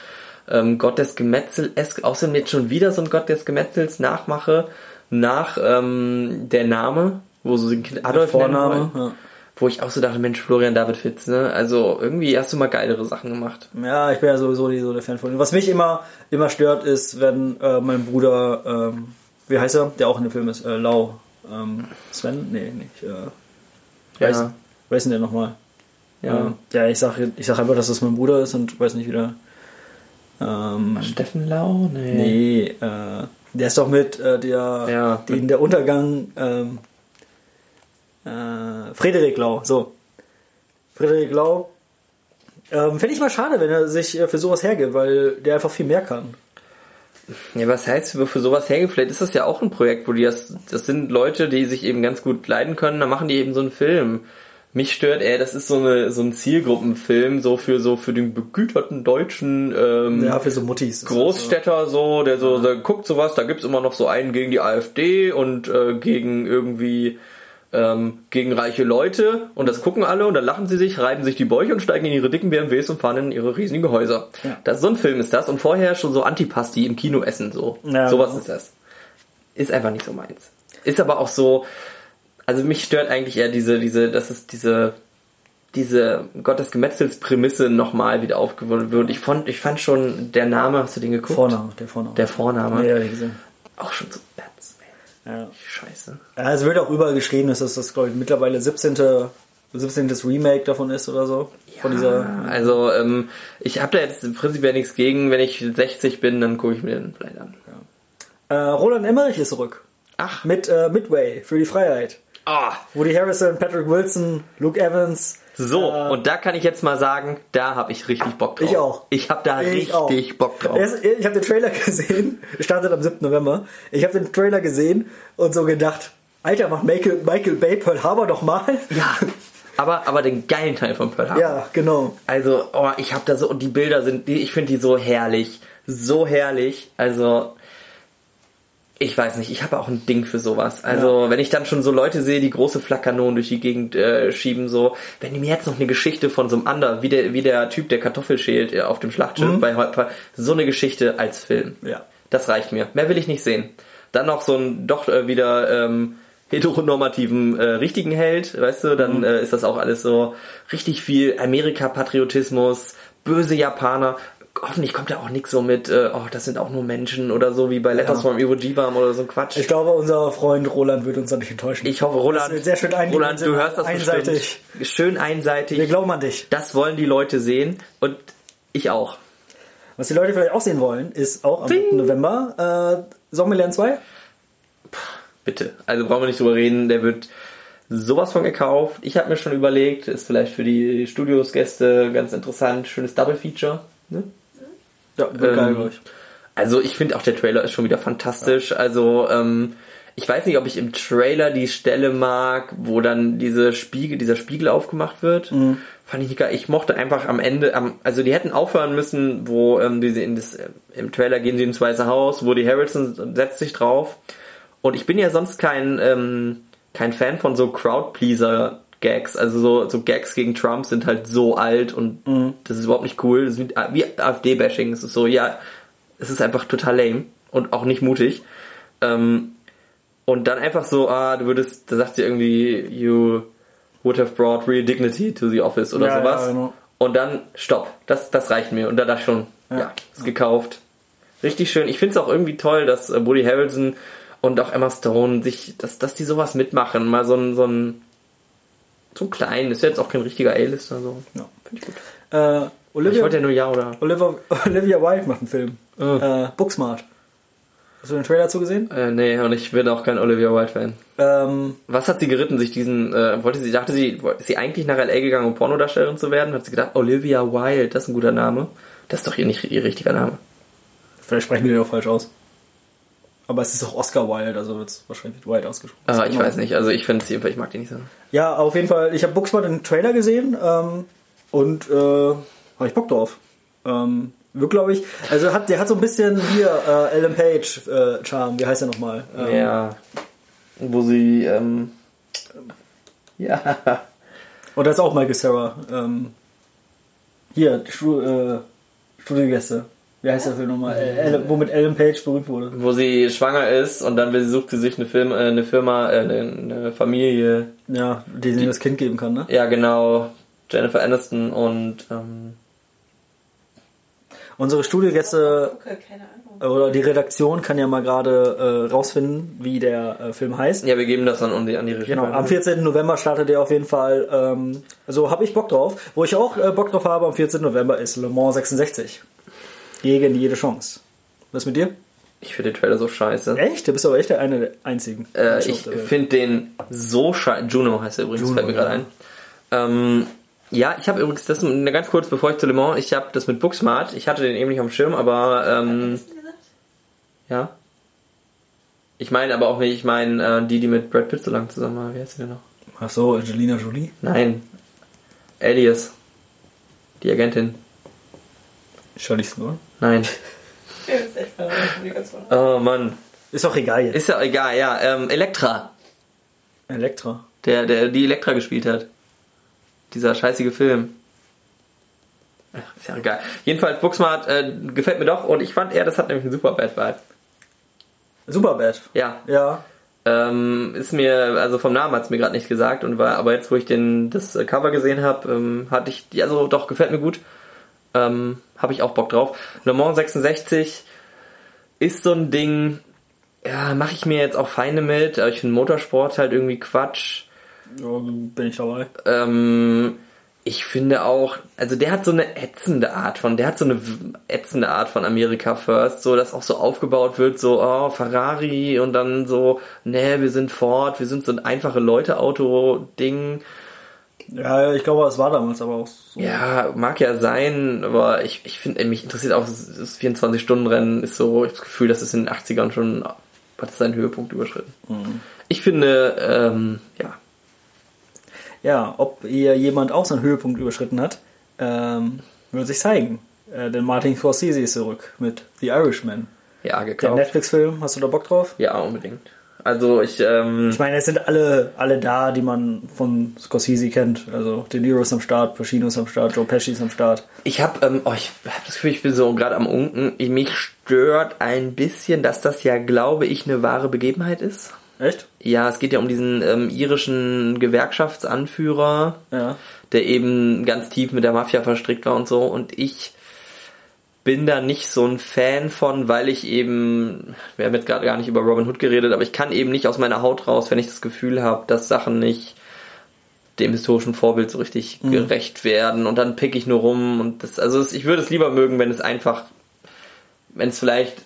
ähm, Gott des Gemetzels, außerdem jetzt schon wieder so ein Gott des Gemetzels Nachmache nach ähm, der Name, wo so ein Kind Adolf Vorname. Ja. Wo ich auch so dachte, Mensch, Florian David Fitz, ne? Also irgendwie hast du mal geilere Sachen gemacht. Ja, ich bin ja sowieso nicht so der Fan von ihm. Was mich immer, immer stört, ist, wenn äh, mein Bruder, ähm, wie heißt er, der auch in dem Film ist, äh, Lau, ähm, Sven? Nee, nicht. Äh, Ja. weiß, weiß denn der nochmal? Ja. Ähm, ja, ich sag, ich sag einfach, dass das mein Bruder ist und weiß nicht wieder. Ähm, Steffen Lau? Nee. nee, äh, der ist doch mit äh, der, Ja. den der Untergang, ähm, äh, Frederik Lau, so. Frederik Lau. Ähm, Fände ich mal schade, wenn er sich äh, für sowas hergibt, weil der einfach viel mehr kann. Ja, was heißt für sowas hergeht? Vielleicht ist das ja auch ein Projekt, wo die das, das sind Leute, die sich eben ganz gut leiden können, dann machen die eben so einen Film. Mich stört eher, das ist so eine so ein Zielgruppenfilm, so für so für den begüterten deutschen ähm, Ja, für so Muttis. Großstädter so, der so, der guckt sowas, da gibt's immer noch so einen gegen die AfD und äh, gegen irgendwie ähm, gegen reiche Leute und das gucken alle und dann lachen sie sich, reiben sich die Bäuche und steigen in ihre dicken BMWs und fahren in ihre riesigen Häuser. Ja. Das so ein Film ist das und vorher schon so Antipasti im Kino essen so. Ja, Sowas ist das. Ist einfach nicht so meins. Ist aber auch so, also mich stört eigentlich eher diese, diese, dass es diese diese Gottes nochmal wieder aufgewonnen wird. Ich fand, ich fand schon der Name, hast du den geguckt? Vorname, der Vorname. Der Vorname. Ja, ja, gesehen. Auch schon so ey. Ja. Scheiße. Ja, es wird auch überall geschrieben, dass das, das glaube ich, mittlerweile 17. 17. Remake davon ist oder so. Von dieser. Also, ähm, ich habe da jetzt prinzipiell nichts gegen. Wenn ich 60 bin, dann gucke ich mir den vielleicht an. Äh, Roland Emmerich ist zurück. Ach, Mit äh, Midway für die Freiheit. Ah, Woody Harrison, Patrick Wilson, Luke Evans. So, Äh, und da kann ich jetzt mal sagen, da habe ich richtig Bock drauf. Ich auch. Ich habe da Ich richtig auch. Bock drauf. Ich habe den Trailer gesehen, startet am 7. November. Ich habe den Trailer gesehen und so gedacht, Alter, macht Michael, Michael Bay Pearl Harbor doch mal. Ja, aber, aber den geilen Teil von Pearl Harbor. Ja, genau. Also, oh, ich habe da so, und die Bilder sind, ich finde die so herrlich. So herrlich. Also, ich weiß nicht, ich habe auch ein Ding für sowas. Also, wenn ich dann schon so Leute sehe, die große Flakkanonen durch die Gegend äh, schieben, so, wenn die mir jetzt noch eine Geschichte von so einem anderen, wie der, wie der Typ, der Kartoffel schält äh, auf dem Schlachtschiff bei Hot so eine Geschichte als Film. Ja. Das reicht mir. Mehr will ich nicht sehen. Dann noch so ein doch äh, wieder ähm, heteronormativen äh, richtigen Held, weißt du, dann äh, ist das auch alles so richtig viel Amerika-Patriotismus, böse Japaner. Hoffentlich kommt da auch nichts so mit, äh, oh, das sind auch nur Menschen oder so wie bei Letters Ja. from Iwo Jima oder so ein Quatsch. Ich glaube, unser Freund Roland wird uns da nicht enttäuschen. Ich hoffe, Roland, sehr schön Roland, du hörst das einseitig. bestimmt. Schön einseitig. Wir glauben an dich. das wollen die Leute sehen und ich auch. Was die Leute vielleicht auch sehen wollen, ist auch am Ding. 7. November äh, Zombieland 2. Bitte. Also brauchen wir nicht drüber reden, der wird sowas von gekauft. Ich habe mir schon überlegt, ist vielleicht für die Studiosgäste ganz interessant, schönes Double Feature. Ne? Ja, geil, Ähm, ich. Also ich finde auch der Trailer ist schon wieder fantastisch. Also ähm, ich weiß nicht, ob ich im Trailer die Stelle mag, wo dann diese Spiegel, dieser Spiegel aufgemacht wird. Mhm. Fand ich nicht geil. Ich mochte einfach am Ende, am, also die hätten aufhören müssen, wo ähm, diese in das, im Trailer gehen sie ins Weiße Haus, wo die Harrison setzt sich drauf. Und ich bin ja sonst kein ähm, kein Fan von so Crowdpleaser Gags, also so, so Gags gegen Trump sind halt so alt und das ist überhaupt nicht cool. Das ist wie, wie AfD-Bashing. Es ist so, ja, es ist einfach total lame und auch nicht mutig. Ähm, und dann einfach so, ah, du würdest, da sagt sie irgendwie, you would have brought real dignity to the office oder Ja, sowas. ja, genau. Und dann, stopp, das, das reicht mir. Und da dachte ich schon, ja, Ja. ist gekauft. Richtig schön. Ich finde es auch irgendwie toll, dass äh, Woody Harrelson und auch Emma Stone sich, dass, dass die sowas mitmachen. Mal so ein, so ein, so ein kleinen, ist jetzt auch kein richtiger A-Lister, so. Ja. Finde ich gut. Äh, Ich Olivia, wollte ja nur ja oder. Olivia, Olivia Wilde macht einen Film. Ah. Äh, Booksmart. Hast du den Trailer zugesehen? Äh, nee, und ich bin auch kein Olivia Wilde-Fan. Ähm, Was hat sie geritten, sich diesen, äh, wollte sie, dachte sie, ist sie eigentlich nach L.A. gegangen, um Pornodarstellerin zu werden? Hat sie gedacht, Olivia Wilde, das ist ein guter Name. Das ist doch ihr nicht ihr richtiger Name. vielleicht sprechen wir den auch falsch aus. Aber es ist auch Oscar Wilde, also wird es wahrscheinlich mit Wilde ausgesprochen. Ah, ich weiß nicht, also ich finde sie, ich mag die nicht so. Ja, auf jeden Fall. Ich habe Booksmart den Trailer gesehen ähm, und äh, habe ich Bock drauf. Ähm, wird, glaube ich. Also hat, der hat so ein bisschen hier äh, Ellen Page äh, Charme. Wie heißt der nochmal? Ähm, Ja. Wo sie, ähm, ja. Und da ist auch Michael Sarah. Ähm, hier, Stu äh, Studiogäste. Wie heißt der Film nochmal? Äh, Ellen- womit Ellen Page berühmt wurde. Wo sie schwanger ist und dann sucht sie sich eine, Film, äh, eine Firma, äh, eine, eine Familie. Ja, die sie das Kind geben kann, ne? Ja, genau. Jennifer Aniston und, ähm, Unsere Studiogäste Gucke, keine Ahnung. oder die Redaktion kann ja mal gerade äh, rausfinden, wie der äh, Film heißt. ja, wir geben das dann an die, an die Regie. Genau, am 14. November startet er auf jeden Fall. Ähm, also habe ich Bock drauf. Wo ich auch äh, Bock drauf habe am 14. November ist Le Mans 66. Gegen jede Chance. Was mit dir? Ich finde den Trailer so scheiße. Echt? Du bist aber echt der eine der einzigen. Äh, ich finde den so scheiße. Juno heißt er übrigens, Juno, fällt mir gerade ja. ein. Ähm, ja, ich habe übrigens, das ganz kurz, bevor ich zu Le Mans, ich habe das mit Booksmart, ich hatte den eben nicht auf dem Schirm, aber ähm, Hast du gesagt? ja. Ich meine aber auch nicht, ich meine äh, die, die mit Brad Pitt so lange zusammen war. Wie heißt sie denn noch? Ach so, Angelina Jolie. Nein. Alias. Die Agentin. Charlize Theron. Nein. Oh Mann. Ist doch egal jetzt. Ist ja egal, ja. Ähm, Elektra. Elektra. Der, der die Elektra gespielt hat. Dieser scheißige Film. Ach, ist ja egal. Jedenfalls, Booksmart äh, gefällt mir doch und ich fand eher, das hat nämlich einen super Bad Vibe. Superbad. Ja. Ja. Ähm, ist mir, also vom Namen hat es mir gerade nicht gesagt und war, aber jetzt, wo ich den, das äh, Cover gesehen habe, ähm, hatte ich, die- also doch, gefällt mir gut. Ähm, habe ich auch Bock drauf. Le Mans 66 ist so ein Ding, ja, mache ich mir jetzt auch Feinde mit, aber ich finde Motorsport halt irgendwie Quatsch. ja bin ich dabei. Ähm, ich finde auch, also der hat so eine ätzende Art von, der hat so eine ätzende Art von America First, so dass auch so aufgebaut wird, so, oh, Ferrari und dann so, ne, wir sind Ford, wir sind so ein einfache Leute-Auto-Ding. Ja, ich glaube, es war damals aber auch so. Ja, mag ja sein, aber ich, ich finde, mich interessiert auch, das 24-Stunden-Rennen ist so, ich habe das Gefühl, das ist in den 80ern schon, hat seinen Höhepunkt überschritten. Ich finde, ähm, ja, Ja, ob ihr jemand auch seinen Höhepunkt überschritten hat, ähm, wird sich zeigen. Äh, denn Martin Scorsese ist zurück mit The Irishman. ja, Der gekauft. Netflix-Film, hast du da Bock drauf? Ja, unbedingt. Also ich, ähm, Ich meine, es sind alle, alle da, die man von Scorsese kennt. Also De Niro ist am Start, Pacino ist am Start, Joe Pesci ist am Start. Ich habe ähm, oh, ich hab das Gefühl, ich bin so gerade am Unken. Ich- Mich stört ein bisschen, dass das ja, glaube ich, eine wahre Begebenheit ist. Echt? Ja, es geht ja um diesen ähm, irischen Gewerkschaftsanführer, Ja. der eben ganz tief mit der Mafia verstrickt war und so. Und ich bin da nicht so ein Fan von, weil ich eben, wir haben jetzt gerade gar nicht über Robin Hood geredet, aber ich kann eben nicht aus meiner Haut raus, wenn ich das Gefühl habe, dass Sachen nicht dem historischen Vorbild so richtig gerecht werden und dann pick ich nur rum und das, also ich würde es lieber mögen, wenn es einfach, wenn es vielleicht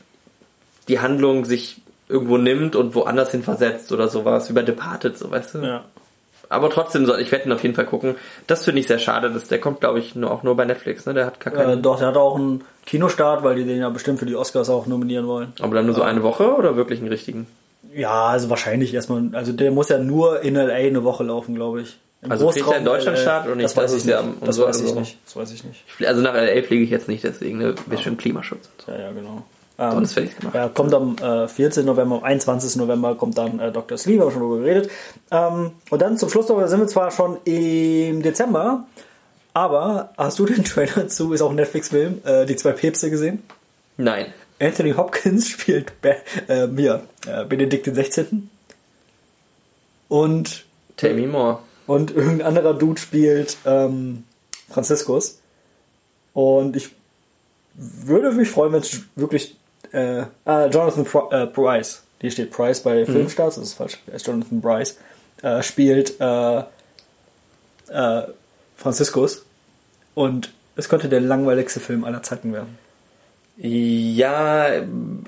die Handlung sich irgendwo nimmt und woanders hin versetzt oder sowas, wie bei Departed, so weißt du. Ja. Aber trotzdem soll ich werde ihn auf jeden Fall gucken. Das finde ich sehr schade, dass der kommt, glaube ich, nur auch nur bei Netflix, ne? Der hat gar Äh, keinen. doch, der hat auch einen Kinostart, weil die den ja bestimmt für die Oscars auch nominieren wollen. aber dann nur so eine Woche oder wirklich einen richtigen? Ja, also wahrscheinlich erstmal. Also der muss ja nur in LA eine Woche laufen, glaube ich. Im Also kriegt er in Deutschland LA, Start oder nicht? Das weiß Das ich ja Das so- weiß ich also- nicht. Das weiß ich nicht. Also nach LA fliege ich jetzt nicht, deswegen, ne? Bisschen Klimaschutz und so. Ja, ja, genau. Ähm, ich's gemacht. Ja, kommt am äh, 14. November, am 21. November kommt dann äh, Dr. Sleep, haben wir schon drüber geredet. Ähm, und dann zum Schluss noch, da sind wir zwar schon im Dezember, aber hast du den Trailer zu, ist auch ein Netflix-Film, äh, die zwei Päpste gesehen? Nein. Anthony Hopkins spielt Be äh, mir, äh, Benedikt XVI. Und, Tell me more. und irgendein anderer Dude spielt ähm, Franziskus. Und ich würde mich freuen, wenn es wirklich äh, ah, Jonathan Pri äh, Price, hier steht Price bei Filmstars, das ist falsch, er ist Jonathan Price, äh, spielt äh, äh, Franziskus. Und es könnte der langweiligste Film aller Zeiten werden. Ja,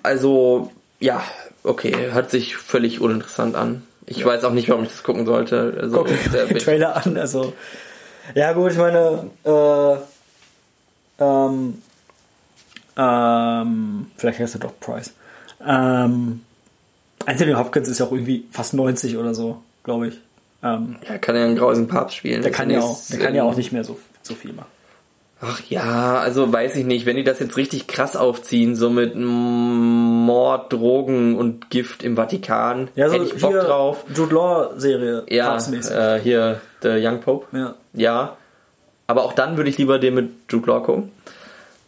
also, ja, okay, hört sich völlig uninteressant an. Ich weiß auch nicht, warum ich das gucken sollte. Also, Guck der- den Trailer an, also. Ja, gut, ich meine, äh, ähm, ähm, vielleicht heißt er doch Price. Ähm, Anthony Hopkins ist ja auch irgendwie fast 90 oder so, glaube ich. Ähm, ja, kann ja einen grausigen Papst spielen. der kann ja auch, der kann ja auch nicht mehr so, so viel machen. Ach ja, also weiß ich nicht, wenn die das jetzt richtig krass aufziehen, so mit Mord, Drogen und Gift im Vatikan, Ja, so hätte ich Bock hier drauf. Jude Law Serie, Ja, äh, hier, The Young Pope. ja. Ja, aber auch dann würde ich lieber den mit Jude Law gucken.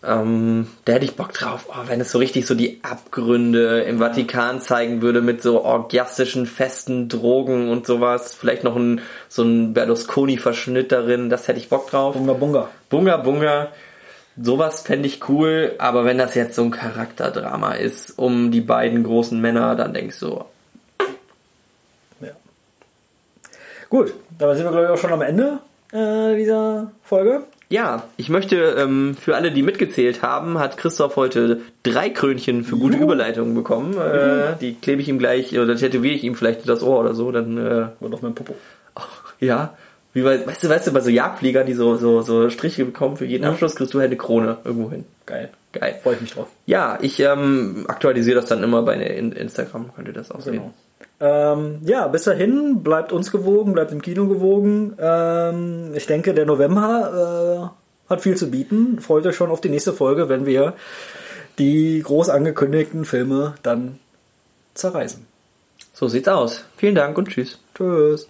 Ähm, da hätte ich Bock drauf, oh, wenn es so richtig so die Abgründe im Vatikan zeigen würde mit so orgiastischen festen Drogen und sowas. Vielleicht noch ein, so ein Berlusconi-Verschnitt darin, das hätte ich Bock drauf. Bunga Bunga. Bunga Bunga, sowas fände ich cool, aber wenn das jetzt so ein Charakterdrama ist um die beiden großen Männer, dann denkst du, Ja. Gut, damit sind wir, glaube ich, auch schon am Ende äh, dieser Folge. Ja, ich möchte ähm, für alle, die mitgezählt haben, hat Christoph heute drei Krönchen für gute Juhu. Überleitungen bekommen. Äh, die klebe ich ihm gleich oder tätowiere ich ihm vielleicht das Ohr oder so, dann äh, Und auf meinem Popo. ja. Wie bei, weißt du, weißt du, bei so Jagdfliegern, die so, so, so Striche bekommen für jeden Abschluss, kriegst du halt eine Krone irgendwo hin. Geil. Geil. Freue ich mich drauf. Ja, ich ähm, aktualisiere das dann immer bei in- Instagram, könnt ihr das auch sehen. Ähm, ja, bis dahin, bleibt uns gewogen, bleibt im Kino gewogen. Ähm, ich denke, der November äh, hat viel zu bieten. Freut euch schon auf die nächste Folge, wenn wir die groß angekündigten Filme dann zerreißen. So sieht's aus. Vielen Dank und tschüss. Tschüss.